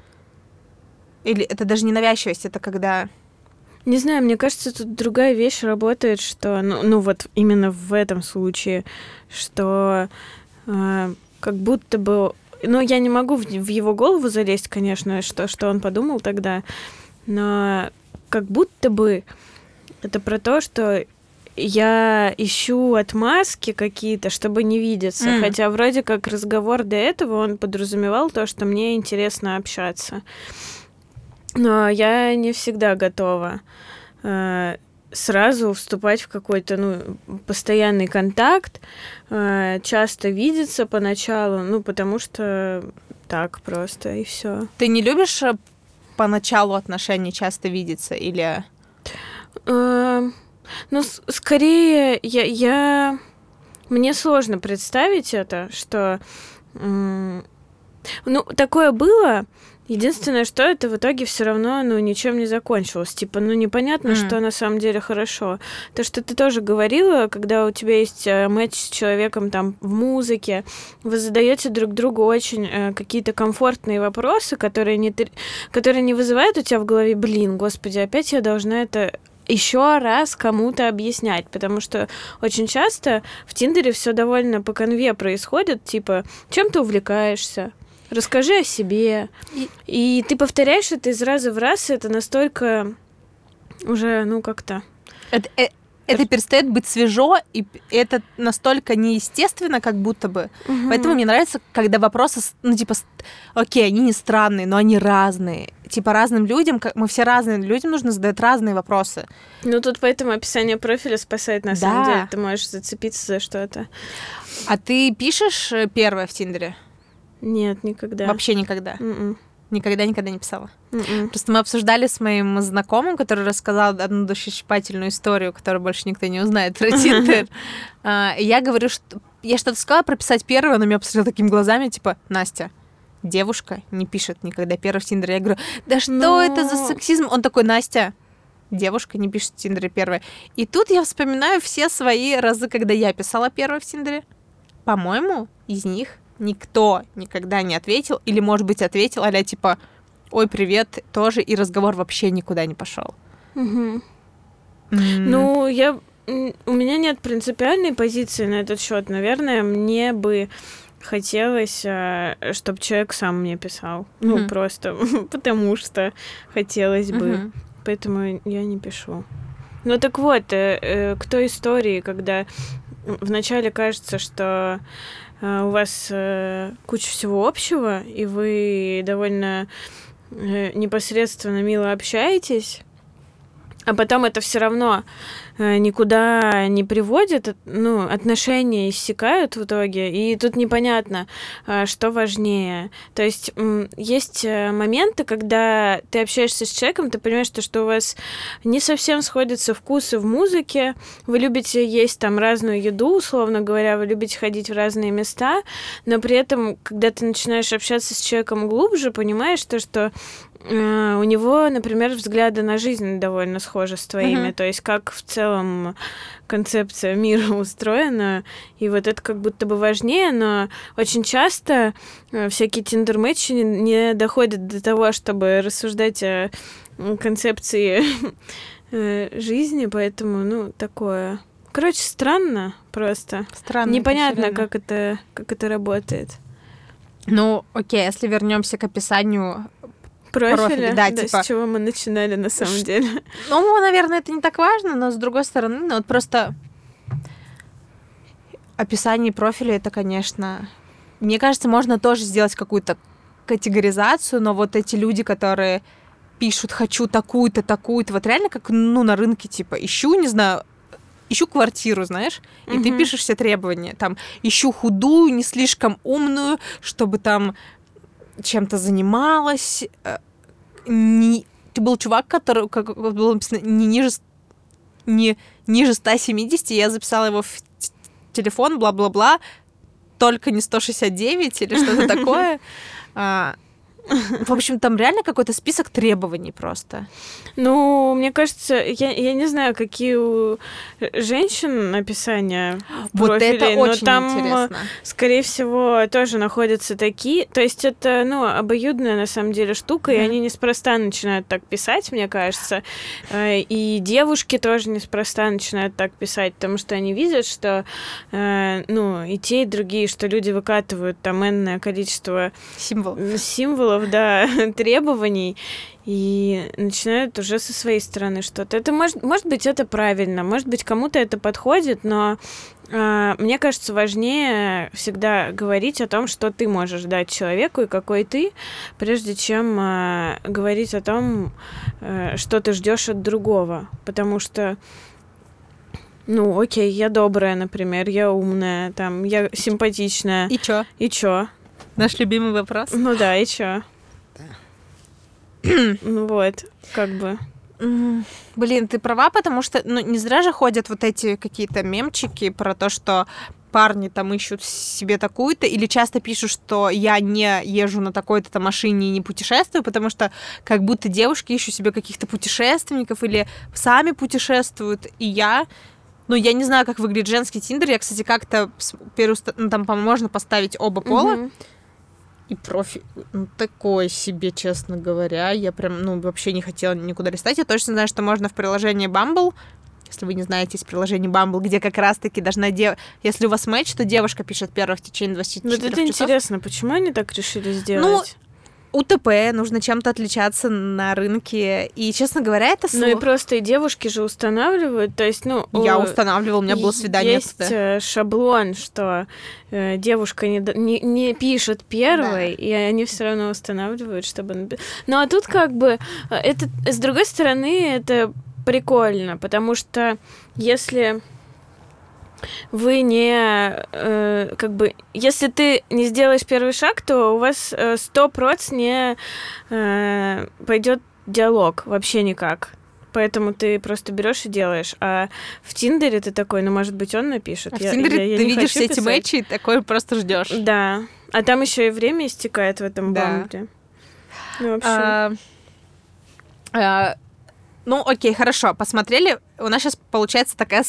или это даже не навязчивость, это когда... Не знаю, мне кажется, тут другая вещь работает, что, ну, ну вот именно в этом случае, что э, как будто бы, ну, я не могу в, в его голову залезть, конечно, что, что он подумал тогда, но как будто бы это про то, что я ищу отмазки какие-то, чтобы не видеться. Mm. Хотя вроде как разговор до этого он подразумевал то, что мне интересно общаться. Но я не всегда готова. Э, сразу вступать в какой-то ну, постоянный контакт, э, часто видеться поначалу, ну, потому что так просто, и все. Ты не любишь э, поначалу отношений часто видеться или... Э, ну, скорее, я, я... Мне сложно представить это, что... Ну, такое было, Единственное, что это в итоге все равно, ну, ничем не закончилось. Типа, ну, непонятно, mm. что на самом деле хорошо. То, что ты тоже говорила, когда у тебя есть э, матч с человеком там в музыке, вы задаете друг другу очень э, какие-то комфортные вопросы, которые не, которые не вызывают у тебя в голове, блин, господи, опять я должна это еще раз кому-то объяснять, потому что очень часто в Тиндере все довольно по конве происходит, типа, чем ты увлекаешься, расскажи о себе. И, и ты повторяешь это из раза в раз, это настолько уже, ну, как-то... Это, это, это перестает быть свежо, и это настолько неестественно, как будто бы. Угу. Поэтому мне нравится, когда вопросы, ну, типа, окей, они не странные, но они разные. Типа, разным людям, мы все разные, людям нужно задать разные вопросы. Ну, тут поэтому описание профиля спасает, на да. самом деле. Ты можешь зацепиться за что-то. А ты пишешь э, первое в Тиндере? Нет, никогда. Вообще никогда. Mm-mm. Никогда, никогда не писала. Mm-mm. Просто мы обсуждали с моим знакомым, который рассказал одну душещипательную историю, которую больше никто не узнает про Тиндер. А, я говорю, что я что-то сказала прописать первое, он меня посмотрел такими глазами, типа, Настя, девушка не пишет никогда первый в Тиндере. Я говорю, да что Но... это за сексизм? Он такой, Настя, девушка не пишет в Тиндере первое. И тут я вспоминаю все свои разы, когда я писала первое в Тиндере. По-моему, из них никто никогда не ответил, или, может быть, ответил, а типа, ой, привет, тоже, и разговор вообще никуда не пошел. Угу. Mm. Ну, я у меня нет принципиальной позиции на этот счет. Наверное, мне бы хотелось, а, чтобы человек сам мне писал. Mm-hmm. Ну, просто потому что хотелось бы. Mm-hmm. Поэтому я не пишу. Ну так вот, э, э, к той истории, когда вначале кажется, что у вас э, куча всего общего, и вы довольно э, непосредственно мило общаетесь, а потом это все равно Э, никуда не приводит, ну, отношения иссякают в итоге, и тут непонятно, э, что важнее. То есть есть э, моменты, когда ты общаешься с человеком, ты понимаешь, что, что у вас не совсем сходятся вкусы в музыке, вы любите есть там разную еду, условно говоря, вы любите ходить в разные места, но при этом, когда ты начинаешь общаться с человеком глубже, понимаешь то, что у него, например, взгляды на жизнь довольно схожи с твоими, mm-hmm. то есть как в целом концепция мира устроена, и вот это как будто бы важнее, но очень часто э, всякие тиндер-мэтчи не доходят до того, чтобы рассуждать о концепции э, жизни, поэтому, ну, такое... Короче, странно просто. Странно. Непонятно, как это, как это работает. Ну, окей, если вернемся к описанию профиля, профиля да, да, типа... с чего мы начинали на самом Ш... деле. Ну, наверное, это не так важно, но с другой стороны, ну вот просто описание профиля это, конечно, мне кажется, можно тоже сделать какую-то категоризацию, но вот эти люди, которые пишут «хочу такую-то, такую-то», вот реально как, ну, на рынке, типа, ищу, не знаю, ищу квартиру, знаешь, и mm-hmm. ты пишешь все требования, там, ищу худую, не слишком умную, чтобы там чем-то занималась. Э, не... Ты был чувак, который, как было написано, не ниже, не ниже 170, я записала его в телефон, бла-бла-бла, только не 169 или что-то такое. В общем, там реально какой-то список требований просто. Ну, мне кажется, я, я не знаю, какие у женщин описания вот профилей, это но очень там, интересно. скорее всего, тоже находятся такие. То есть это, ну, обоюдная на самом деле штука, mm. и они неспроста начинают так писать, мне кажется. Э, и девушки тоже неспроста начинают так писать, потому что они видят, что, э, ну, и те, и другие, что люди выкатывают там энное количество символов, символов левелов, да, требований, и начинают уже со своей стороны что-то. Это может, может быть, это правильно, может быть, кому-то это подходит, но э, мне кажется, важнее всегда говорить о том, что ты можешь дать человеку и какой ты, прежде чем э, говорить о том, э, что ты ждешь от другого. Потому что ну, окей, я добрая, например, я умная, там, я симпатичная. И чё? И чё? Наш любимый вопрос. Ну да, и чё? ну вот, как бы. Блин, ты права, потому что ну, не зря же ходят вот эти какие-то мемчики про то, что парни там ищут себе такую-то, или часто пишут, что я не езжу на такой-то машине и не путешествую, потому что как будто девушки ищут себе каких-то путешественников или сами путешествуют, и я ну, я не знаю, как выглядит женский тиндер. Я, кстати, как-то переуста... ну, там, по-моему, можно поставить оба пола. Mm-hmm. И профиль, ну, такой себе, честно говоря. Я прям, ну, вообще не хотела никуда листать. Я точно знаю, что можно в приложении Bumble если вы не знаете, есть приложение Bumble, где как раз-таки должна дев... Если у вас матч, то девушка пишет первых в течение 24 ну, часов. это интересно, почему они так решили ну, сделать? Ну, УТП, нужно чем-то отличаться на рынке. И, честно говоря, это слух. Ну и просто и девушки же устанавливают. То есть, ну... Я устанавливала, у меня было свидание. Есть э, шаблон, что э, девушка не, не, не пишет первой, да. и они все равно устанавливают, чтобы... Ну а тут как бы... Э, это, с другой стороны, это прикольно, потому что если вы не э, как бы если ты не сделаешь первый шаг, то у вас э, сто проц не э, пойдет диалог вообще никак. Поэтому ты просто берешь и делаешь. А в Тиндере ты такой, ну, может быть, он напишет. А я, в Тиндере я, я ты видишь все эти матчи и такой просто ждешь. Да. А там еще и время истекает в этом да. бамбле. Ну, в общем. А, а, ну, окей, хорошо. Посмотрели. У нас сейчас получается такая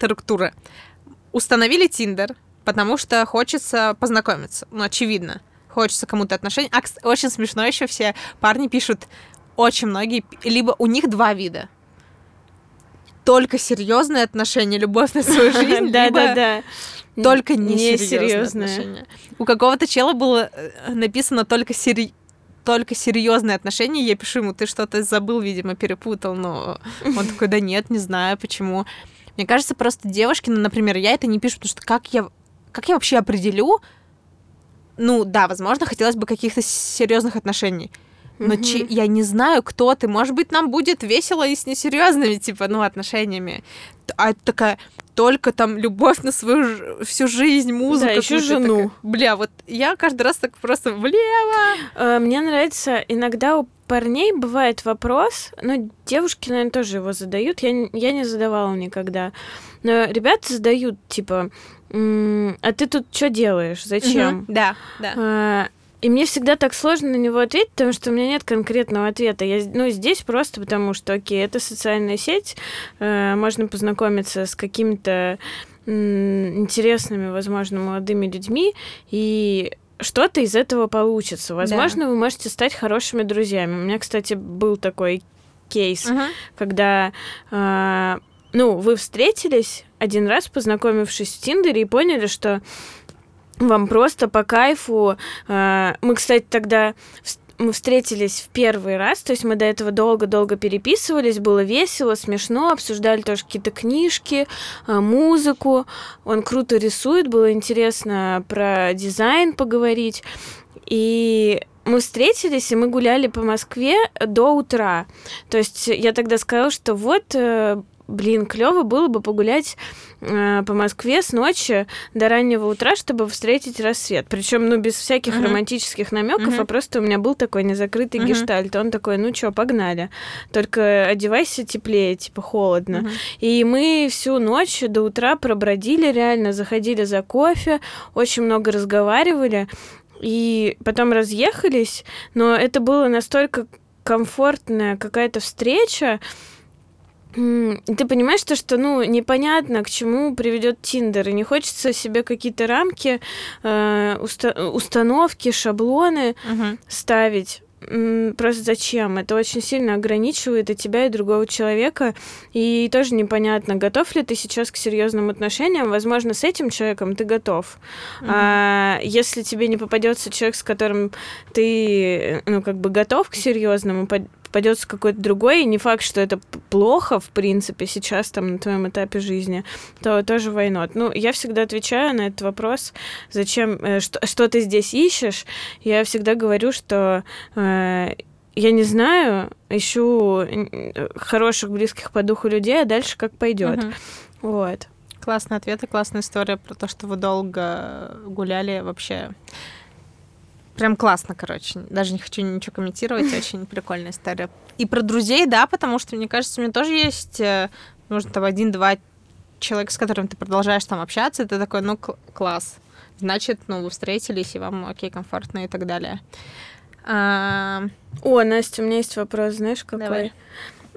структура. Установили Тиндер, потому что хочется познакомиться. Ну, очевидно. Хочется кому-то отношений. А, очень смешно еще все парни пишут, очень многие, либо у них два вида. Только серьезные отношения, любовь на свою жизнь, да, да, да. Только несерьезные отношения. У какого-то чела было э, написано только сери только серьезные отношения, я пишу ему, ты что-то забыл, видимо, перепутал, но он такой, да нет, не знаю, почему. Мне кажется, просто девушки, ну, например, я это не пишу, потому что как я, как я вообще определю, ну, да, возможно, хотелось бы каких-то серьезных отношений. Но mm-hmm. чи- я не знаю, кто ты. Может быть, нам будет весело и с несерьезными, типа, ну, отношениями. А это такая только там любовь на свою всю жизнь, музыка. Да, еще жену. Такая, бля, вот я каждый раз так просто влево. Э, мне нравится иногда у парней бывает вопрос, ну, девушки, наверное, тоже его задают, я, я не задавала никогда, но ребята задают, типа, а ты тут что делаешь, зачем? Угу, да, да. А, и мне всегда так сложно на него ответить, потому что у меня нет конкретного ответа. Я, ну, здесь просто потому, что, окей, это социальная сеть, э, можно познакомиться с какими-то интересными, возможно, молодыми людьми, и что-то из этого получится. Возможно, да. вы можете стать хорошими друзьями. У меня, кстати, был такой кейс, uh-huh. когда э, ну, вы встретились один раз, познакомившись в Тиндере, и поняли, что вам просто по кайфу. Э, мы, кстати, тогда мы встретились в первый раз, то есть мы до этого долго-долго переписывались, было весело, смешно, обсуждали тоже какие-то книжки, а, музыку. Он круто рисует, было интересно про дизайн поговорить. И мы встретились, и мы гуляли по Москве до утра. То есть я тогда сказала, что вот э, блин, клево было бы погулять э, по Москве с ночи до раннего утра, чтобы встретить рассвет. Причем, ну, без всяких uh-huh. романтических намеков, uh-huh. а просто у меня был такой незакрытый uh-huh. гештальт. Он такой, ну что, погнали. Только одевайся теплее, типа холодно. Uh-huh. И мы всю ночь до утра пробродили реально, заходили за кофе, очень много разговаривали. И потом разъехались, но это было настолько комфортная какая-то встреча, ты понимаешь, то, что ну непонятно, к чему приведет Тиндер, и не хочется себе какие-то рамки, э, уста- установки, шаблоны uh-huh. ставить. просто зачем? Это очень сильно ограничивает и тебя, и другого человека. И тоже непонятно, готов ли ты сейчас к серьезным отношениям. Возможно, с этим человеком ты готов. Mm-hmm. А если тебе не попадется человек, с которым ты, ну, как бы готов к серьезному, попадется какой-то другой, и не факт, что это плохо, в принципе, сейчас там на твоем этапе жизни, то тоже войнот. Ну, я всегда отвечаю на этот вопрос, зачем, э, что, что ты здесь ищешь, я всегда говорю, что э, я не знаю, ищу хороших, близких по духу людей, а дальше как пойдет. Угу. Вот. Классный ответ и классная история про то, что вы долго гуляли вообще. Прям классно, короче. Даже не хочу ничего комментировать. Очень прикольная история. И про друзей, да, потому что, мне кажется, у меня тоже есть, э, может, там один-два человека, с которым ты продолжаешь там общаться, ты такой, ну, класс. Значит, ну, вы встретились, и вам окей, комфортно и так далее. А... О, Настя, у меня есть вопрос, знаешь, какой? Давай.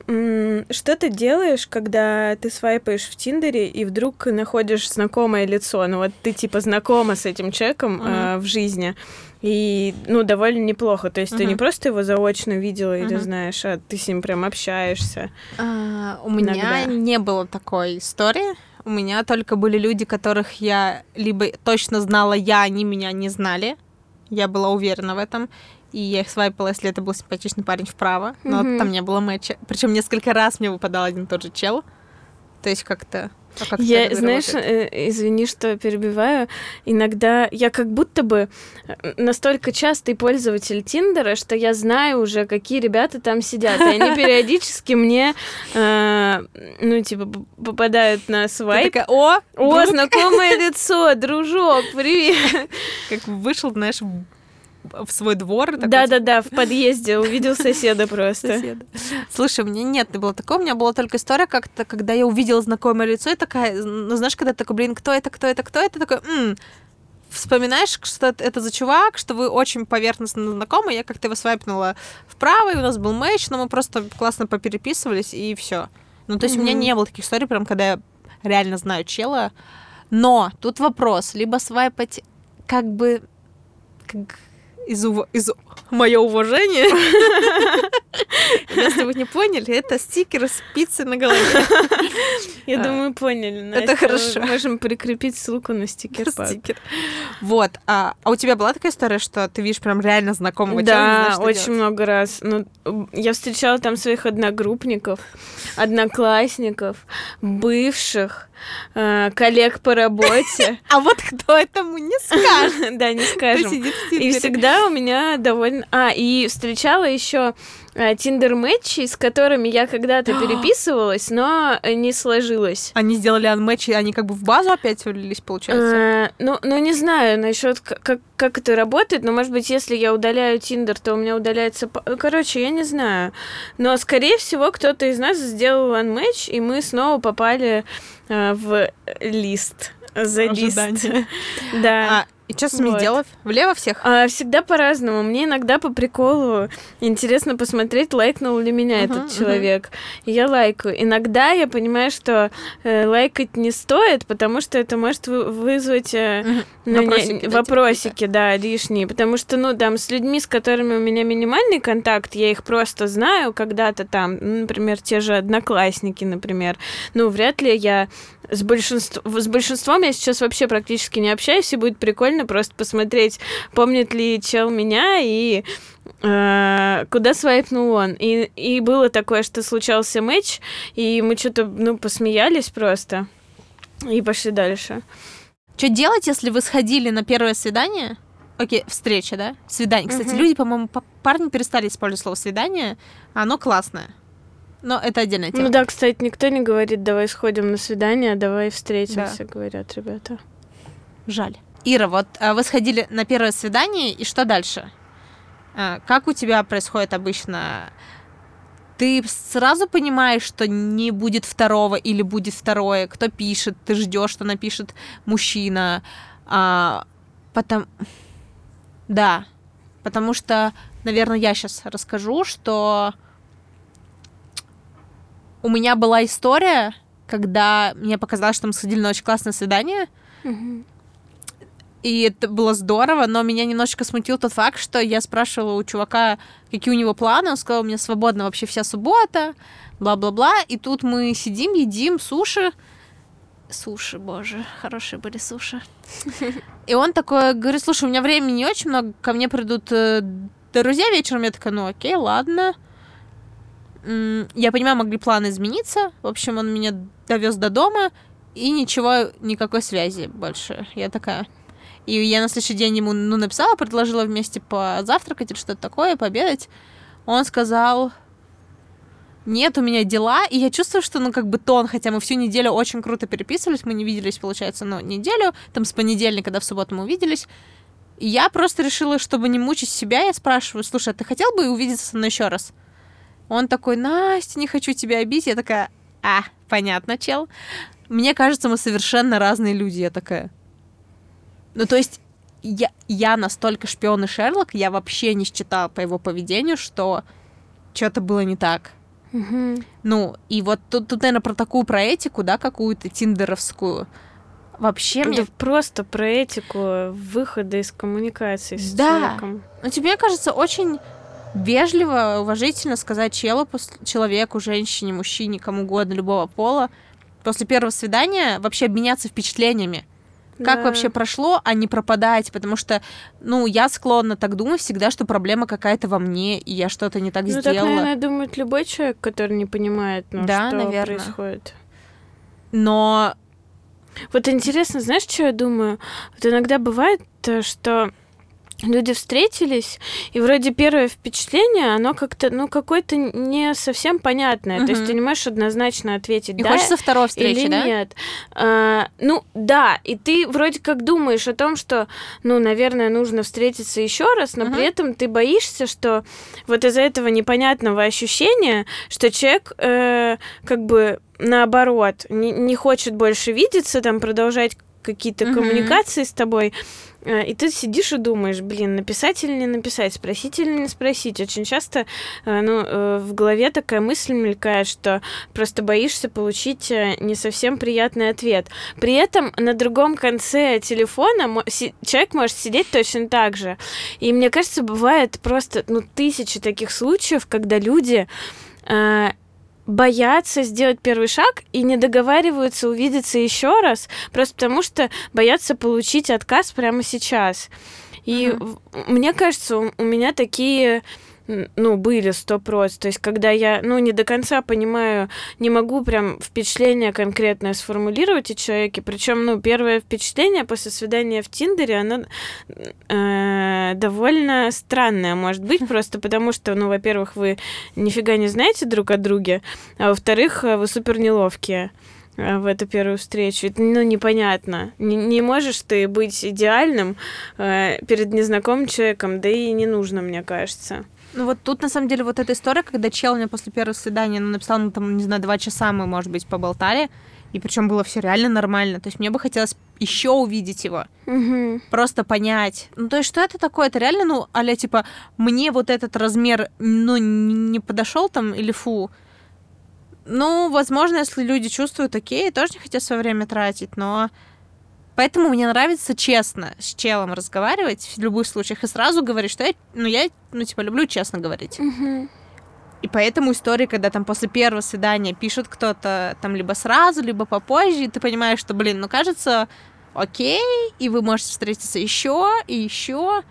Что ты делаешь, когда ты свайпаешь в Тиндере и вдруг находишь знакомое лицо? Ну вот ты типа знакома с этим человеком uh-huh. э, в жизни, и ну довольно неплохо. То есть uh-huh. ты не просто его заочно видела uh-huh. или знаешь, а ты с ним прям общаешься. Uh, у меня иногда. не было такой истории. У меня только были люди, которых я либо точно знала я, они меня не знали. Я была уверена в этом и я их свайпала, если это был симпатичный парень вправо, но mm-hmm. там не было матча. Причем несколько раз мне выпадал один и тот же чел. То есть как-то а как я, знаешь, э, извини, что перебиваю, иногда я как будто бы э, настолько частый пользователь Тиндера, что я знаю уже, какие ребята там сидят, и они периодически мне, э, ну, типа, попадают на свайп. О, о, знакомое лицо, дружок, привет. Как вышел, знаешь, в свой двор. Да-да-да, в подъезде увидел соседа просто. Соседа. Слушай, у меня нет, не было такого, у меня была только история как-то, когда я увидела знакомое лицо, и такая, ну знаешь, когда такой, блин, кто это, кто это, кто это, такой, вспоминаешь, что это за чувак, что вы очень поверхностно знакомы, я как-то его свайпнула вправо, и у нас был матч, но мы просто классно попереписывались, и все. Ну, то есть mm-hmm. у меня не было таких историй, прям когда я реально знаю чела. Но тут вопрос, либо свайпать как бы как, из, ув... из... мое уважение. Если вы не поняли, это стикер с пиццей на голове. Я думаю, поняли. Это хорошо. Можем прикрепить ссылку на стикер. Стикер. Вот. А, а у тебя была такая история, что ты видишь прям реально знакомого человека? Да, очень много раз. Ну, я встречала там своих одногруппников, одноклассников, бывших, э, коллег по работе. А вот кто это мы не скажем. Да, не скажем. И всегда у меня довольно... А, и встречала еще тиндер-мэтчи, с которыми я когда-то переписывалась, но не сложилось. Они сделали анмэтчи, они как бы в базу опять влились, получается? А, ну, ну, не знаю насчет как, как это работает, но, может быть, если я удаляю Тиндер, то у меня удаляется... Короче, я не знаю. Но, скорее всего, кто-то из нас сделал анмэтч, и мы снова попали э, в лист. За лист. Да. И что с вот. делать? Влево всех? А, всегда по-разному. Мне иногда по приколу интересно посмотреть, лайкнул ли меня uh-huh, этот человек. Uh-huh. И я лайкаю. Иногда я понимаю, что э, лайкать не стоит, потому что это может вызвать э, uh-huh. ну, вопросики, не, да, вопросики типа, да, лишние. Потому что, ну, там, с людьми, с которыми у меня минимальный контакт, я их просто знаю когда-то там, ну, например, те же одноклассники, например. Ну, вряд ли я с, большинств... с большинством я сейчас вообще практически не общаюсь, и будет прикольно просто посмотреть, помнит ли чел меня и э, куда свайпнул он. И, и было такое, что случался матч, и мы что-то, ну, посмеялись просто и пошли дальше. Что делать, если вы сходили на первое свидание? Окей, встреча, да? Свидание. Кстати, uh-huh. люди, по-моему, парни перестали использовать слово свидание, оно классное. Но это отдельная тема. Ну да, кстати, никто не говорит, давай сходим на свидание, давай встретимся, да. говорят ребята. Жаль. Ира, вот а, вы сходили на первое свидание, и что дальше? А, как у тебя происходит обычно? Ты сразу понимаешь, что не будет второго или будет второе? Кто пишет? Ты ждешь, что напишет мужчина? А, потом... Да, потому что, наверное, я сейчас расскажу, что у меня была история, когда мне показалось, что мы сходили на очень классное свидание. И это было здорово, но меня немножечко смутил тот факт, что я спрашивала у чувака, какие у него планы, он сказал, у меня свободна вообще вся суббота, бла-бла-бла, и тут мы сидим, едим суши, суши, боже, хорошие были суши. И он такой говорит, слушай, у меня времени не очень много, ко мне придут э, друзья вечером, я такая, ну окей, ладно. Я понимаю, могли планы измениться. В общем, он меня довез до дома, и ничего, никакой связи больше. Я такая... И я на следующий день ему ну, написала, предложила вместе позавтракать или что-то такое, пообедать. Он сказал, нет, у меня дела, и я чувствую, что, ну, как бы тон, хотя мы всю неделю очень круто переписывались, мы не виделись, получается, ну, неделю, там, с понедельника до в субботу мы увиделись, и я просто решила, чтобы не мучить себя, я спрашиваю, слушай, а ты хотел бы увидеться со мной еще раз? Он такой, Настя, не хочу тебя обидеть. Я такая, а, понятно, чел. Мне кажется, мы совершенно разные люди. Я такая, ну, то есть, я, я настолько шпион и Шерлок, я вообще не считала по его поведению, что что-то было не так. Угу. Ну, и вот тут, тут, наверное, про такую, про этику, да, какую-то тиндеровскую. Вообще да мне... просто про этику выхода из коммуникации с да. человеком. Ну, тебе кажется очень вежливо, уважительно сказать челу, человеку, женщине, мужчине, кому угодно, любого пола, после первого свидания вообще обменяться впечатлениями. Как Да. вообще прошло, а не пропадать, потому что, ну, я склонна так думать всегда, что проблема какая-то во мне, и я что-то не так Ну, так, сделала. наверное, думает любой человек, который не понимает, ну, Да, что наверно. происходит. Но Вот интересно, знаешь, что я думаю? Вот иногда бывает, э, что люди встретились, и вроде первое впечатление, оно как-то, ну, какое-то не совсем понятное. То есть ты не можешь однозначно ответить, и да хочется второй встречи, или да? нет. А, ну, да, и ты вроде как думаешь о том, что, ну, наверное, нужно встретиться еще раз, но Мгм. при этом ты боишься, что вот из-за этого непонятного ощущения, что человек э, как бы наоборот не, не хочет больше видеться, там продолжать какие-то Мгм. коммуникации с тобой, и ты сидишь и думаешь, блин, написать или не написать, спросить или не спросить. Очень часто э, ну, э, в голове такая мысль мелькает, что просто боишься получить э, не совсем приятный ответ. При этом на другом конце телефона человек может сидеть точно так же. И мне кажется, бывает просто ну, тысячи таких случаев, когда люди боятся сделать первый шаг и не договариваются увидеться еще раз, просто потому что боятся получить отказ прямо сейчас. И в- мне кажется, у, меня такие ну, были сто проц. То есть, когда я, ну, не до конца понимаю, не могу прям впечатление конкретное сформулировать о человеке. Причем, ну, первое впечатление после свидания в Тиндере, оно э, довольно странное, может быть, просто потому что, ну, во-первых, вы нифига не знаете друг о друге, а во-вторых, э, вы супер неловкие э, в эту первую встречу. Это, ну, непонятно. Не, не можешь ты быть идеальным э, перед незнакомым человеком, да и не нужно, мне кажется. Ну вот тут, на самом деле, вот эта история, когда чел мне после первого свидания ну, написал, ну там, не знаю, два часа мы, может быть, поболтали, и причем было все реально нормально. То есть мне бы хотелось еще увидеть его, Угу. просто понять. Ну, то есть, что это такое? Это реально, ну, аля, типа, мне вот этот размер, ну, не подошел там, или фу. Ну, возможно, если люди чувствуют, окей, тоже не хотят свое время тратить, но... Поэтому мне нравится честно с челом разговаривать в любых случаях и сразу говорить, что я, ну, я, ну, типа, люблю честно говорить. Угу. И поэтому истории, когда там после первого свидания пишет кто-то там либо сразу, либо попозже, и ты понимаешь, что, блин, ну кажется, окей, и вы можете встретиться еще, и еще,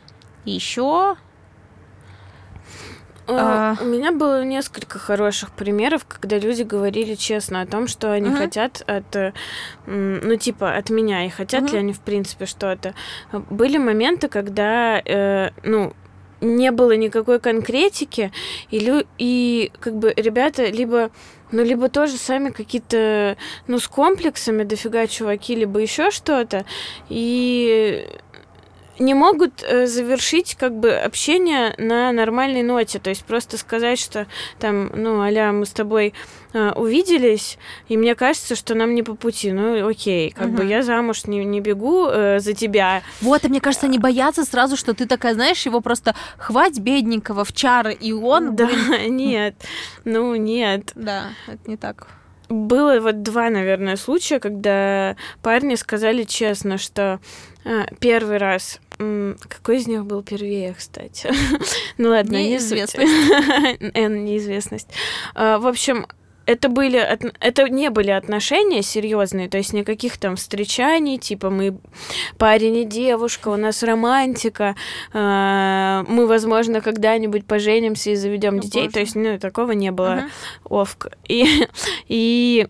и еще. А. У меня было несколько хороших примеров, когда люди говорили честно о том, что они Мгм. хотят от, э, ну типа от меня и хотят Мгм. ли они в принципе что-то. Были моменты, когда, э, ну не было никакой конкретики, и, лю- и как бы ребята либо ну, либо тоже сами какие-то, ну, с комплексами дофига чуваки, либо еще что-то, и не могут э, завершить как бы общение на нормальной ноте, то есть просто сказать, что там, ну, аля, мы с тобой э, увиделись, и мне кажется, что нам не по пути, ну, окей, как бы Мгм. я замуж не, не бегу э, за тебя, Вот, и мне кажется, они боятся сразу, что ты такая, знаешь, его просто хвать бедненького в чары, и он, да, блин, нет, ну, нет. Да, это не так. было вот два, наверное, случая, когда парни сказали честно, что первый раз какой из них был первее, кстати? ну ладно, неизвестность. Н, неизвестность. А, в общем, это были это не были отношения серьезные, то есть никаких там встречаний, типа мы парень и девушка, у нас романтика, э, мы, возможно, когда-нибудь поженимся и заведем детей, боже. то есть ну такого не было, uh-huh. овк. И и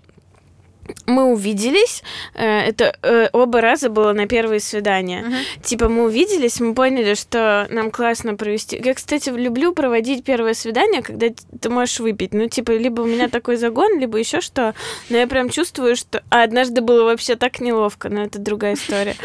мы увиделись, э, это э, оба раза было на первые свидания. Uh-huh. Типа мы увиделись, мы поняли, что нам классно провести. Я, кстати, люблю проводить первое свидание, когда ты можешь выпить. Ну, типа, либо у меня такой загон, либо еще что. Но я прям чувствую, что... А однажды было вообще так неловко, но это другая история.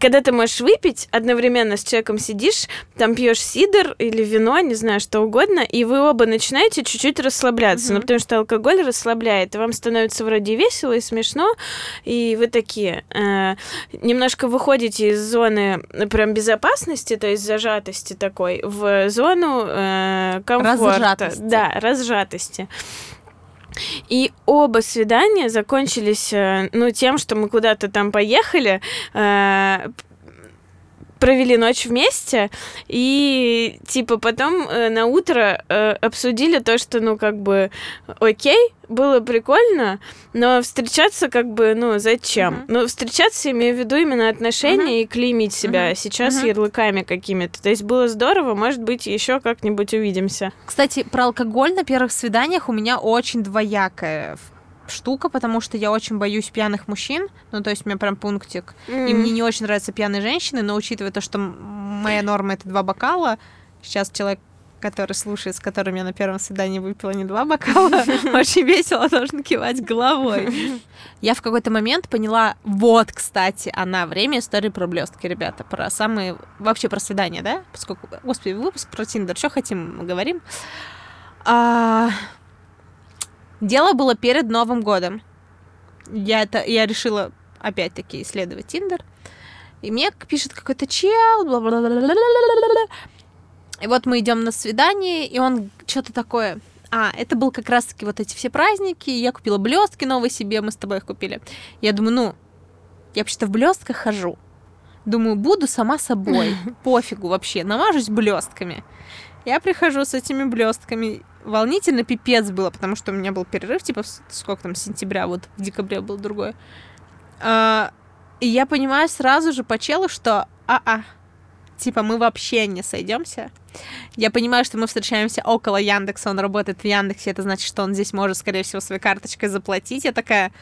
Когда ты можешь выпить, одновременно с человеком сидишь, там пьешь сидр или вино, не знаю, что угодно, и вы оба начинаете чуть-чуть расслабляться, mm-hmm. ну, потому что алкоголь расслабляет, и вам становится вроде весело и смешно, и вы такие э, немножко выходите из зоны прям безопасности, то есть зажатости такой, в зону э, комфорта. Разжатости. Да, разжатости. И оба свидания закончились, э, ну, тем, что мы куда-то там поехали, э, провели ночь вместе, и типа потом э, на утро э, обсудили то, что, ну, как бы, окей, было прикольно, но встречаться как бы, ну, зачем? Uh-huh. Ну, встречаться, имею в виду именно отношения uh-huh. и клеймить себя uh-huh. сейчас uh-huh. ярлыками какими-то. То есть было здорово, может быть, еще как-нибудь увидимся. Кстати, про алкоголь на первых свиданиях у меня очень двоякая штука, потому что я очень боюсь пьяных мужчин, ну, то есть у меня прям пунктик. Mm. И мне не очень нравятся пьяные женщины, но учитывая то, что моя норма это два бокала, сейчас человек который слушает, с которым я на первом свидании выпила не два бокала, очень весело должен кивать головой. Я в какой-то момент поняла, вот, кстати, она, время истории про блестки, ребята, про самые, вообще про свидания, да? Поскольку, господи, выпуск про Тиндер, что хотим, мы говорим. А, Дело было перед Новым годом. Я, это, я решила опять-таки исследовать Тиндер. И мне пишет какой-то чел, И вот мы идем на свидание, и он что-то такое. А, это был как раз-таки вот эти все праздники. Я купила блестки новые себе, мы с тобой их купили. Я думаю, ну, я вообще-то в блестках хожу. Думаю, буду сама собой. Пофигу вообще, намажусь блестками. Я прихожу с этими блестками волнительно пипец было, потому что у меня был перерыв, типа, сколько там, сентября, вот в декабре был другой. А, и я понимаю сразу же по челу, что а-а, типа, мы вообще не сойдемся. Я понимаю, что мы встречаемся около Яндекса, он работает в Яндексе, это значит, что он здесь может, скорее всего, своей карточкой заплатить. Я такая,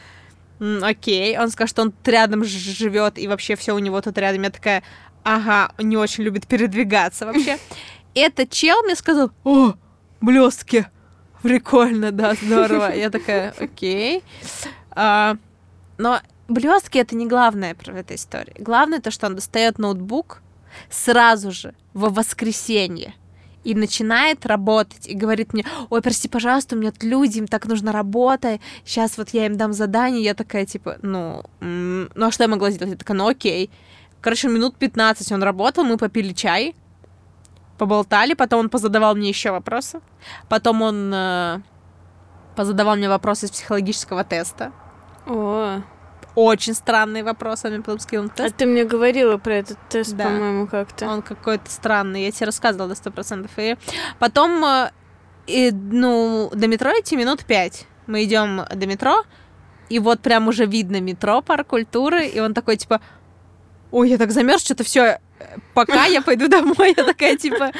окей. Он скажет, что он рядом живет, и вообще все у него тут рядом. Я такая, ага, не очень любит передвигаться вообще. Этот чел мне сказал, о, блестки. Прикольно, да, здорово. Я такая, окей. А, но блестки это не главное про этой истории. Главное то, что он достает ноутбук сразу же во воскресенье и начинает работать и говорит мне, ой, прости, пожалуйста, у меня тут люди, им так нужно работать, сейчас вот я им дам задание, я такая, типа, ну, ну а что я могла сделать? Я такая, ну окей. Короче, минут 15 он работал, мы попили чай, поболтали, потом он позадавал мне еще вопросы, потом он э, позадавал мне вопросы из психологического теста. О. Очень странные вопросы, он мне потом скинул тест. А ты мне говорила про этот тест, да. по-моему, как-то. Он какой-то странный, я тебе рассказывала до сто процентов. И потом, э, и, ну, до метро идти минут пять. Мы идем до метро, и вот прям уже видно метро, парк культуры, и он такой, типа, ой, я так замерз, что-то все, пока я пойду домой, я такая, типа,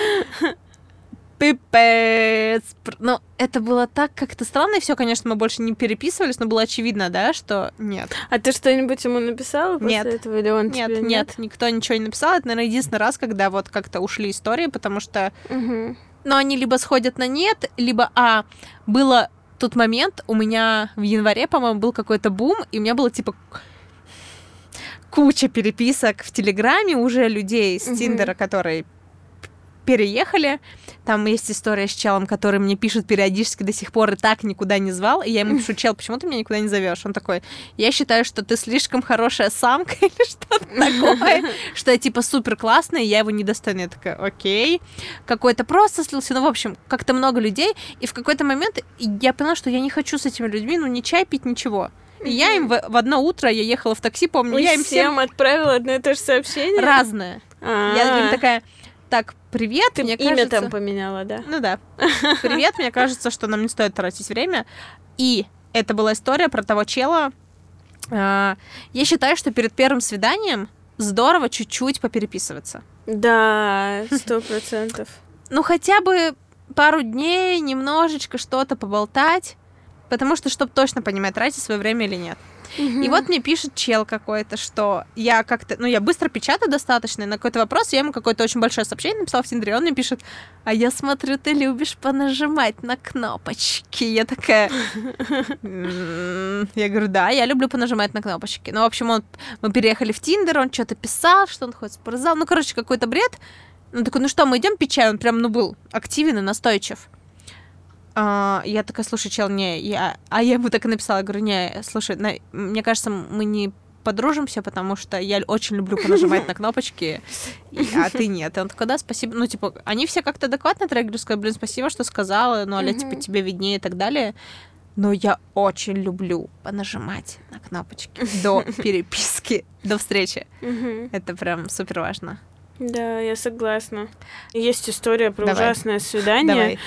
пипец. Ну, это было так как-то странно, и все, конечно, мы больше не переписывались, но было очевидно, да, что нет. А ты что-нибудь ему написала после нет. этого, или он нет, тебе нет, нет, никто ничего не написал. Это, наверное, единственный раз, когда вот как-то ушли истории, потому что, угу. ну, они либо сходят на нет, либо, а, было тот момент, у меня в январе, по-моему, был какой-то бум, и у меня было, типа, куча переписок в Телеграме уже людей с Тиндера, которые переехали. Там есть история с челом, который мне пишет периодически до сих пор и так никуда не звал. И я ему пишу, чел, почему ты меня никуда не зовешь? Он такой, я считаю, что ты слишком хорошая самка или что-то такое, что я типа супер классная, и я его недостойна. Я такая, окей. Какой-то просто слился. Ну, в общем, как-то много людей. И в какой-то момент я поняла, что я не хочу с этими людьми, ну, не чай пить, ничего. И я им в, в одно утро, я ехала в такси, помню, И я им всем всем отправила одно и то же сообщение? разное. Я им такая, так, привет, Ты мне имя кажется... там поменяла, да? Ну да. Привет, мне кажется, что нам не стоит тратить время. И это была история про того чела. А, Я считаю, что перед первым свиданием здорово чуть-чуть попереписываться. Да, сто процентов. Ну, хотя бы пару дней, немножечко что-то поболтать. Потому что, чтобы точно понимать, тратить свое время или нет. И вот мне пишет чел какой-то, что я как-то, ну, я быстро печатаю достаточно, на какой-то вопрос я ему какое-то очень большое сообщение написала в Тиндере, он мне пишет, а я смотрю, ты любишь понажимать на кнопочки. Я такая, «М, я говорю, да, я люблю понажимать на кнопочки. Ну, в общем, он, мы переехали в Тиндер, он что-то писал, что он ходит в спортзал, ну, короче, какой-то бред. Он такой, ну что, мы идем пить чай? Он прям, ну, был активен и настойчив. А, я такая, слушай, чел, не, я... А я ему так и написала, говорю, не, слушай, на- мне кажется, мы не подружимся, потому что я очень люблю понажимать на кнопочки, и- а ты нет. И он такой, да, спасибо. Ну, типа, они все как-то адекватно отреагировали, сказали, блин, спасибо, что сказала, ну, аля, типа, тебе виднее и так далее. Но я очень люблю понажимать на кнопочки до переписки, до встречи. Это прям супер важно. Да, я согласна. Есть история про Давай. ужасное свидание, Давай.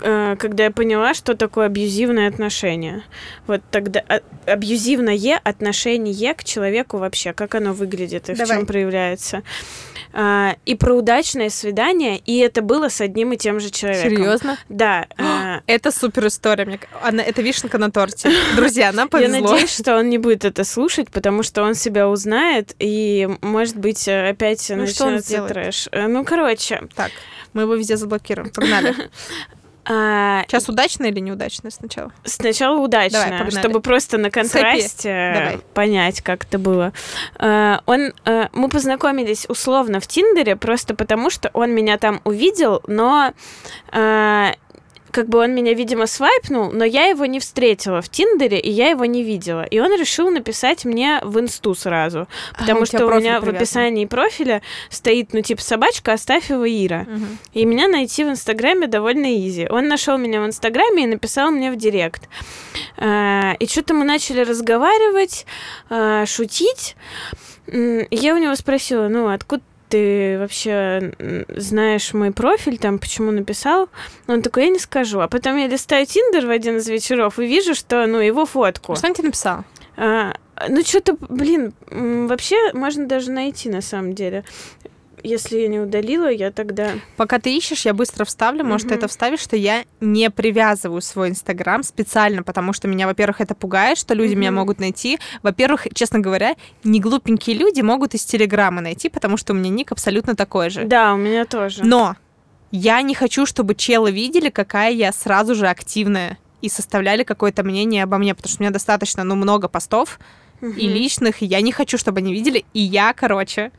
Э, когда я поняла, что такое абьюзивное отношение. Вот тогда а- абьюзивное отношение к человеку вообще, как оно выглядит и в Давай. чем проявляется. А, и про удачное свидание, и это было с одним и тем же человеком. Серьезно? Да. а, Это супер история. Мне... Она... Это вишенка на торте. Друзья, нам повезло. Я надеюсь, что он не будет это слушать, потому что он себя узнает, и, может быть, э, опять Ну, начнется трэш. Э, Ну, короче, Так, мы его везде заблокируем. Погнали. а, Сейчас удачно или неудачно сначала? Сначала удачно, Давай, погнали. чтобы просто на контрасте э, понять, как это было. Э, Он, э, мы познакомились условно в Тиндере просто потому, что он меня там увидел, но как бы он меня, видимо, свайпнул, но я его не встретила в Тиндере, и я его не видела. И он решил написать мне в инсту сразу, потому А, у тебя что у меня в привязан. описании профиля стоит, ну, типа, собачка, оставь его Ира. Мгм. И меня найти в Инстаграме довольно изи. Он нашел меня в Инстаграме и написал мне в Директ. А, И что-то мы начали разговаривать, а, шутить. Я у него спросила, ну, откуда ты вообще знаешь мой профиль, там, почему написал? Он такой, я не скажу. А потом я листаю Тиндер в один из вечеров и вижу, что, ну, его фотку. Что он тебе написал? А, ну, что-то, блин, вообще можно даже найти на самом деле. Если я не удалила, я тогда... Пока ты ищешь, я быстро вставлю. Может, ты Мгм. это вставишь, что я не привязываю свой Инстаграм специально, потому что меня, во-первых, это пугает, что люди меня Мгм. могут найти. Во-первых, честно говоря, не глупенькие люди могут из Телеграма найти, потому что у меня ник абсолютно такой же. Да, у меня тоже. Но я не хочу, чтобы челы видели, какая я сразу же активная и составляли какое-то мнение обо мне, потому что у меня достаточно, ну, много постов Мгм. и личных, и я не хочу, чтобы они видели. И я, короче,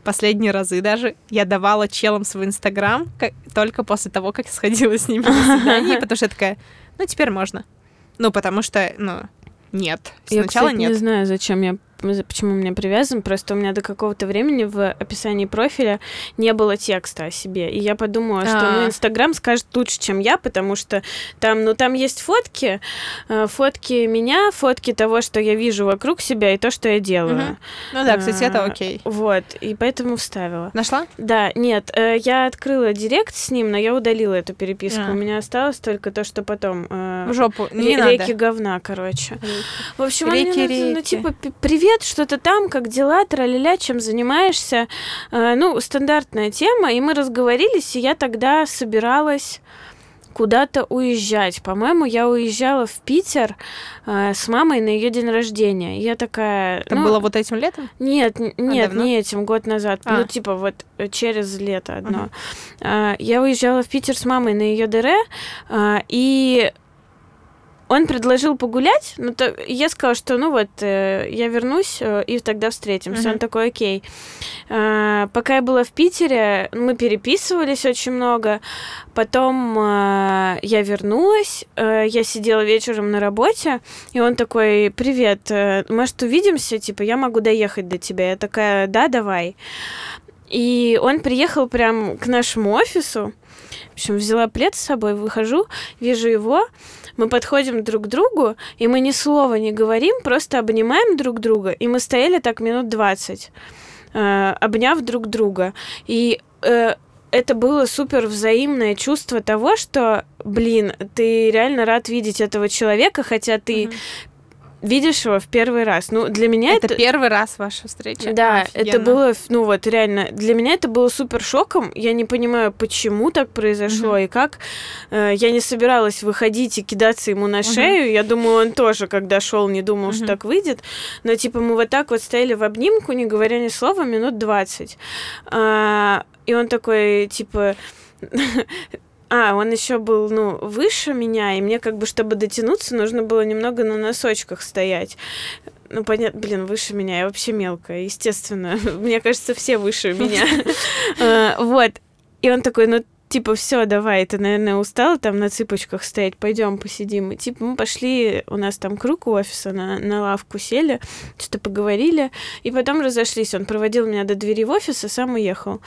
последние разы даже я давала челам свой Инстаграм ка- только после того, как сходила с ними на свидание, потому что я такая, ну, теперь можно. Ну, потому что, ну, нет. Я, Сначала кстати, нет. не знаю, зачем я почему у меня привязан, просто у меня до какого-то времени в описании профиля не было текста о себе. И я подумала, что ну А. Инстаграм скажет лучше, чем я, потому что там, ну, там есть фотки, э, фотки меня, фотки того, что я вижу вокруг себя, и то, что я делаю. Мгм. Ну да, кстати, это А, окей. Вот, и поэтому вставила. Нашла? Да, нет, э, я открыла директ с ним, но я удалила эту переписку. А. У меня осталось только то, что потом... э, В жопу. Не реки надо. говна, короче. В общем, Реки, написал, ну, реки. типа, «П- привет, что-то там, как дела, траля чем занимаешься? Э, ну, стандартная тема, и мы разговорились, и я тогда собиралась куда-то уезжать. По-моему, я уезжала в Питер э, с мамой на ее день рождения. Я такая... Это ну, было вот этим летом? Нет, н- нет, давно? не этим, год назад. А. Ну, типа, вот э, через лето одно. А, я уезжала в Питер с мамой на ее ДР, а, и он предложил погулять, но то, я сказала, что ну вот, э, я вернусь, э, и тогда встретимся. Uh-huh. Он такой, окей. Э, пока я была в Питере, мы переписывались очень много. Потом э, я вернулась, э, я сидела вечером на работе, и он такой, привет, э, может, увидимся? Типа, я могу доехать до тебя. Я такая, да, давай. И он приехал прям к нашему офису. В общем, взяла плед с собой, выхожу, вижу его, мы подходим друг к другу, и мы ни слова не говорим, просто обнимаем друг друга, и мы стояли так минут 20, э, обняв друг друга. И э, это было супер взаимное чувство того, что, блин, ты реально рад видеть этого человека, хотя ты mm-hmm видишь его в первый раз. Ну, для меня это... Это первый раз ваша встреча? Да, Офигенно. это было, ну вот, реально, для меня это было супер шоком. Я не понимаю, почему так произошло угу. и как. Э, я не собиралась выходить и кидаться ему на шею. Угу. Я думаю, он тоже, когда шел, не думал, угу. что так выйдет. Но, типа, мы вот так вот стояли в обнимку, не говоря ни слова, минут 20. А, и он такой, типа... А, он еще был, ну, выше меня, и мне как бы, чтобы дотянуться, нужно было немного на носочках стоять. Ну, понятно, блин, выше меня, я вообще мелкая, естественно. Мне кажется, все выше меня. А, вот. И он такой, ну, типа, все, давай, ты, наверное, устала там на цыпочках стоять, пойдем посидим. И, типа, мы пошли, у нас там круг у офиса, на, на лавку сели, что-то поговорили, и потом разошлись. Он проводил меня до двери в офис, а сам уехал.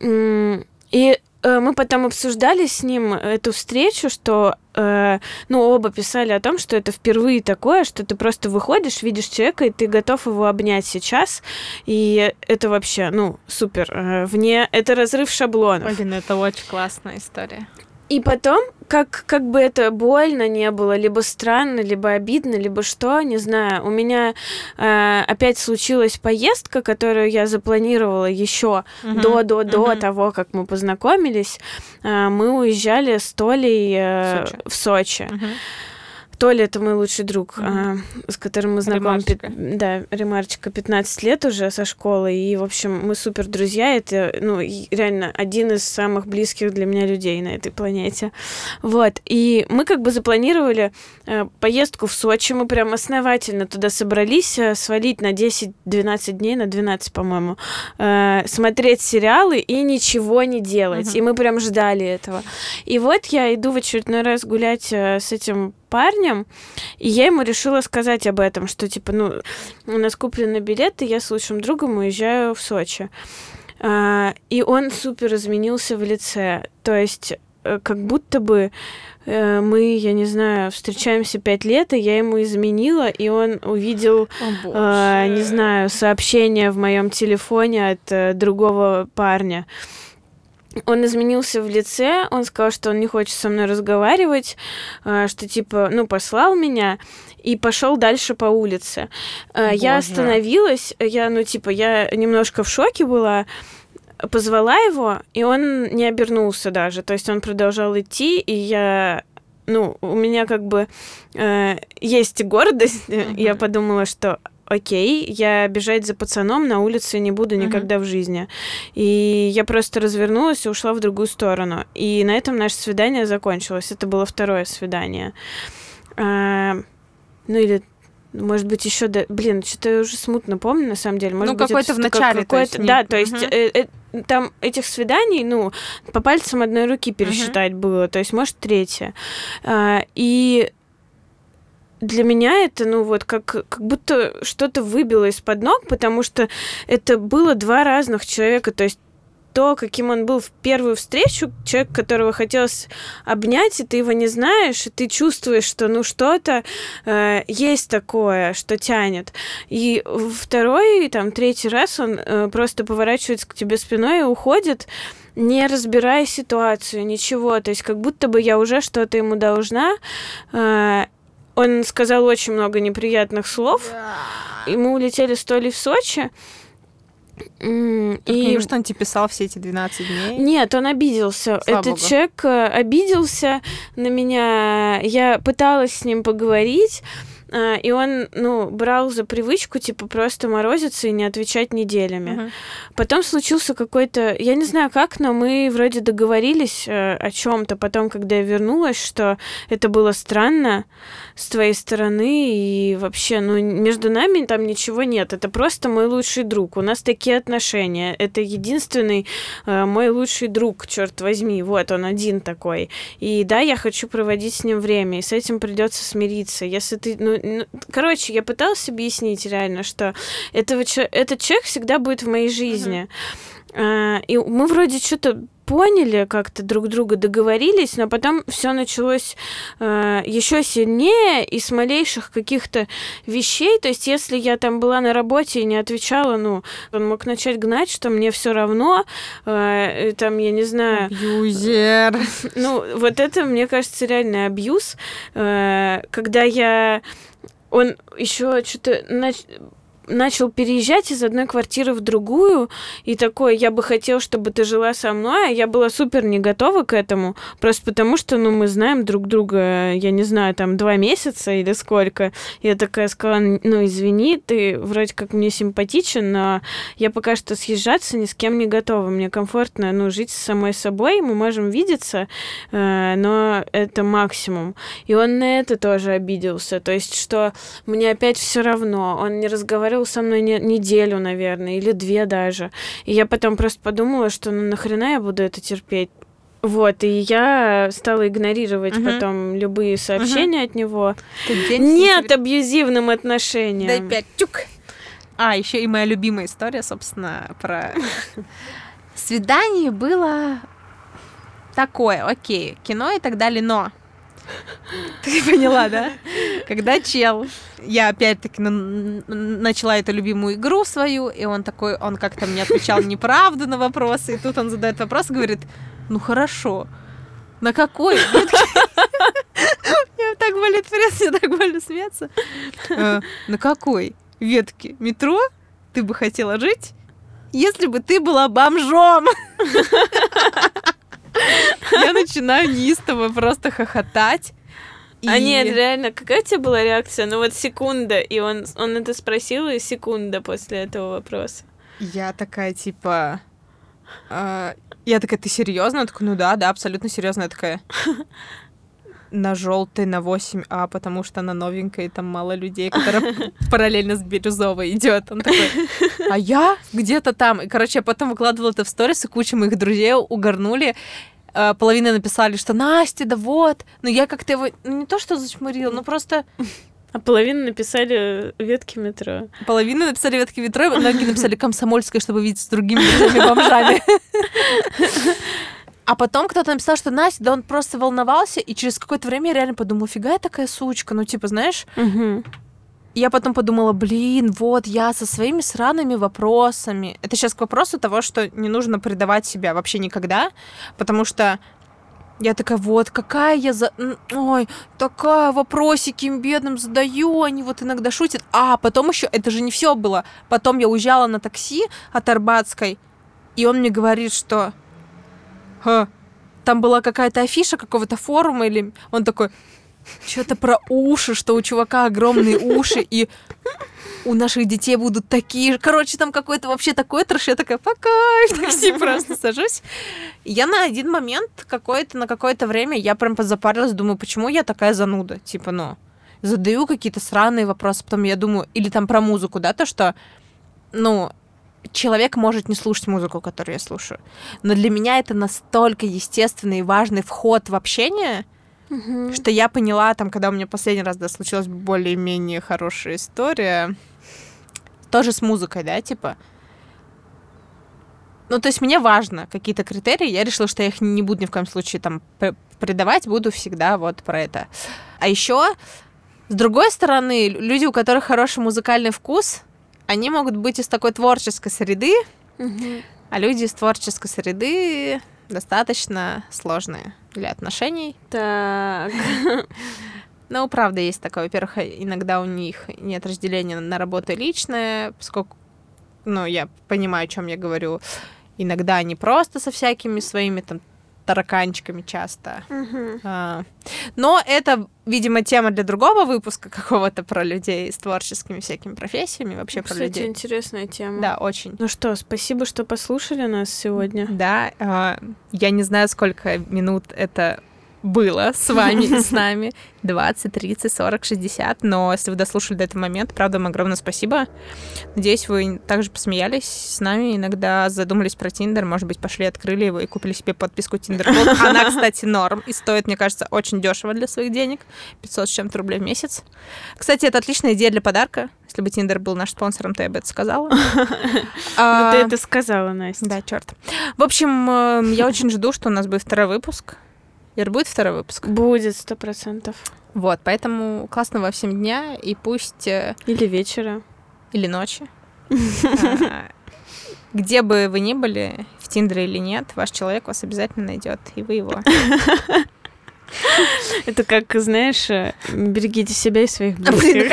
И Э, мы потом обсуждали с ним эту встречу, что, э, ну, оба писали о том, что это впервые такое, что ты просто выходишь, видишь человека, и ты готов его обнять сейчас, и это вообще, ну, супер. Э, вне, это разрыв шаблонов. Блин, это очень классная история. И потом, как, как бы это больно не было, либо странно, либо обидно, либо что, не знаю. У меня э, опять случилась поездка, которую я запланировала еще uh-huh. до, до, до uh-huh. того, как мы познакомились. Э, мы уезжали с Толей э, Сочи. в Сочи. Uh-huh. Толя это мой лучший друг, mm-hmm. а, с которым мы знакомы. Ремарчика. Да, Ремарчика 15 лет уже со школы. И, в общем, мы супер друзья. Это, ну, реально один из самых близких для меня людей на этой планете. Вот. И мы как бы запланировали э, поездку в Сочи. Мы прям основательно туда собрались, э, свалить на 10-12 дней, на 12, по-моему, э, смотреть сериалы и ничего не делать. Mm-hmm. И мы прям ждали этого. И вот я иду в очередной раз гулять э, с этим парнем, и я ему решила сказать об этом, что, типа, ну, у нас куплены билеты, я с лучшим другом уезжаю в Сочи. А, и он супер изменился в лице. То есть э, как будто бы э, мы, я не знаю, встречаемся пять лет, и я ему изменила, и он увидел, О, э, не знаю, сообщение в моем телефоне от э, другого парня он изменился в лице, он сказал, что он не хочет со мной разговаривать, а, что типа, ну, послал меня и пошел дальше по улице. А, Боже. Я остановилась, я, ну, типа, я немножко в шоке была, позвала его, и он не обернулся даже, то есть он продолжал идти, и я ну, у меня как бы э, есть гордость. Uh-huh. Я подумала, что окей, я бежать за пацаном на улице не буду никогда uh-huh. в жизни. И я просто развернулась и ушла в другую сторону. И на этом наше свидание закончилось. Это было второе свидание. А, ну или может быть, еще да, блин, что-то я уже смутно помню, на самом деле. Может ну, какой-то в начале. Какой то да, то есть угу. э, э, там этих свиданий, ну, по пальцам одной руки пересчитать угу. было, то есть, может, третье. А, и для меня это, ну вот, как, как будто что-то выбило из-под ног, потому что это было два разных человека, то есть то, каким он был в первую встречу, человек, которого хотелось обнять, и ты его не знаешь, и ты чувствуешь, что ну что-то э, есть такое, что тянет. И второй, там, третий раз он э, просто поворачивается к тебе спиной и уходит, не разбирая ситуацию, ничего. То есть как будто бы я уже что-то ему должна. Э, он сказал очень много неприятных слов. И мы улетели с Толей в Сочи. Mm, и... что он тебе писал все эти 12 дней? Нет, он обиделся. Слава Этот Богу. человек э, обиделся на меня. Я пыталась с ним поговорить. А, и он, ну, брал за привычку, типа, просто морозиться и не отвечать неделями. Мгм. Потом случился какой-то, я не знаю как, но мы вроде договорились э, о чем-то потом, когда я вернулась, что это было странно с твоей стороны и вообще, ну, между нами там ничего нет. Это просто мой лучший друг. У нас такие отношения. Это единственный э, мой лучший друг, черт возьми. Вот он один такой. И да, я хочу проводить с ним время, и с этим придется смириться. Если ты, ну, короче, я пыталась объяснить реально, что этого, этот человек всегда будет в моей жизни. А, и мы вроде что-то поняли, как-то друг друга договорились, но потом все началось еще сильнее и с малейших каких-то вещей. То есть, если я там была на работе и не отвечала, ну, он мог начать гнать, что мне все равно, э, там, я не знаю, Абьюзер. ну, вот это, мне кажется, реальный абьюз. Э, Когда я... Он еще что-то начал переезжать из одной квартиры в другую, и такой, я бы хотел, чтобы ты жила со мной, а я была супер не готова к этому, просто потому что, ну, мы знаем друг друга, я не знаю, там, два месяца или сколько. Я такая сказала, ну, извини, ты вроде как мне симпатичен, но я пока что съезжаться ни с кем не готова. Мне комфортно, ну, жить с самой собой, мы можем видеться, э, но это максимум. И он на это тоже обиделся, то есть, что мне опять все равно, он не разговаривал со мной не, неделю, наверное, или две даже. И я потом просто подумала, что ну нахрена я буду это терпеть? Вот, и я стала игнорировать Мгм. потом любые сообщения от него. Нет сентября. абьюзивным отношениям. Дай пять тюк. А, еще и моя любимая история, собственно, про свидание было такое, окей, кино и так далее, но ты поняла, да? Когда чел, я опять-таки начала эту любимую игру свою, и он такой, он как-то мне отвечал неправду на вопросы, и тут он задает вопрос и говорит, ну хорошо, на какой? Мне так болит пресс, мне так больно смеяться. «Э, На какой ветке метро ты бы хотела жить, если бы ты была бомжом? Я начинаю неистово просто хохотать. А и- нет, реально, какая у тебя была реакция? Ну вот секунда, и он, он это спросил, и секунда после этого вопроса. Я такая, типа... а, Я такая, ты серьезно? Он такой, ну да, да, абсолютно серьезно. Я такая, на желтой, на 8А, потому что она новенькая, и там мало людей, которая параллельно с бирюзовой идет. Он такой, а я где-то там. И, короче, я потом выкладывала это в сторис, и куча моих друзей угорнули. Э, Половина написали, что Настя, да вот. Но я как-то его ну, не то что зачмурила, но просто А половину написали ветки метро. половину написали ветки ветро, многие написали комсомольская, чтобы видеться с другими бомжами. А потом кто-то написал, что Настя, да он просто волновался, и через какое-то время я реально подумала, фига я такая сучка, ну типа, знаешь, Угу. Я потом подумала, блин, вот я со своими сраными вопросами. Это сейчас к вопросу того, что не нужно предавать себя вообще никогда, потому что я такая, вот, какая я за... Ой, такая вопросики им бедным задаю, они вот иногда шутят. А, потом еще, это же не все было. Потом я уезжала на такси от Арбатской, и он мне говорит, что... «Ха, там была какая-то афиша какого-то форума, или... Он такой, что-то про уши, что у чувака огромные уши, и у наших детей будут такие же. Короче, там какой-то вообще такой трэш. Я такая, пока, в такси просто сажусь. Я на один момент какой-то, на какое-то время, я прям подзапарилась, думаю, почему я такая зануда? Типа, ну, задаю какие-то сраные вопросы, потом я думаю, или там про музыку, да, то, что, ну, человек может не слушать музыку, которую я слушаю. Но для меня это настолько естественный и важный вход в общение, что я поняла, там, когда у меня последний раз, да, случилась более-менее хорошая история, тоже с музыкой, да, типа. Ну, то есть мне важно какие-то критерии, я решила, что я их не буду ни в коем случае там пр- придавать, буду всегда вот про это. А еще, с другой стороны, люди, у которых хороший музыкальный вкус, они могут быть из такой творческой среды, а люди из творческой среды достаточно сложные для отношений. Так. Ну, правда, есть такое. Во-первых, иногда у них нет разделения на работу и личное, поскольку, ну, я понимаю, о чем я говорю. Иногда они просто со всякими своими там тараканчиками часто. Мгм. А, Но это, видимо, тема для другого выпуска какого-то про людей с творческими всякими профессиями, вообще про Кстати, людей. интересная тема. Да, очень. Ну что, спасибо, что послушали нас сегодня. Да, а, я не знаю, сколько минут это было с вами с нами. 20, 30, 40, 60. Но если вы дослушали до этого момента, правда, вам огромное спасибо. Надеюсь, вы также посмеялись с нами, иногда задумались про Тиндер, может быть, пошли, открыли его и купили себе подписку Тиндер. Она, кстати, норм и стоит, мне кажется, очень дешево для своих денег. 500 с чем-то рублей в месяц. Кстати, это отличная идея для подарка. Если бы Тиндер был наш спонсором, то я бы это сказала. Ну, А, ты это сказала, Настя. да, черт. В общем, э, я очень жду, что у нас будет второй выпуск. Ир, будет второй выпуск? Будет сто процентов. Вот, поэтому классного всем дня, и пусть... э, Или вечера. Или ночи. А, Где бы вы ни были, в Тиндере или нет, ваш человек вас обязательно найдет, и вы его. Это как, знаешь, э, берегите себя и своих близких.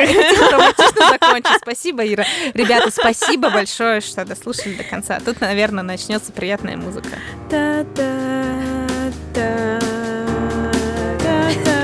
закончить. Спасибо, Ира. Ребята, спасибо большое, что дослушали до конца. Тут, наверное, начнется приятная музыка. Та-та. I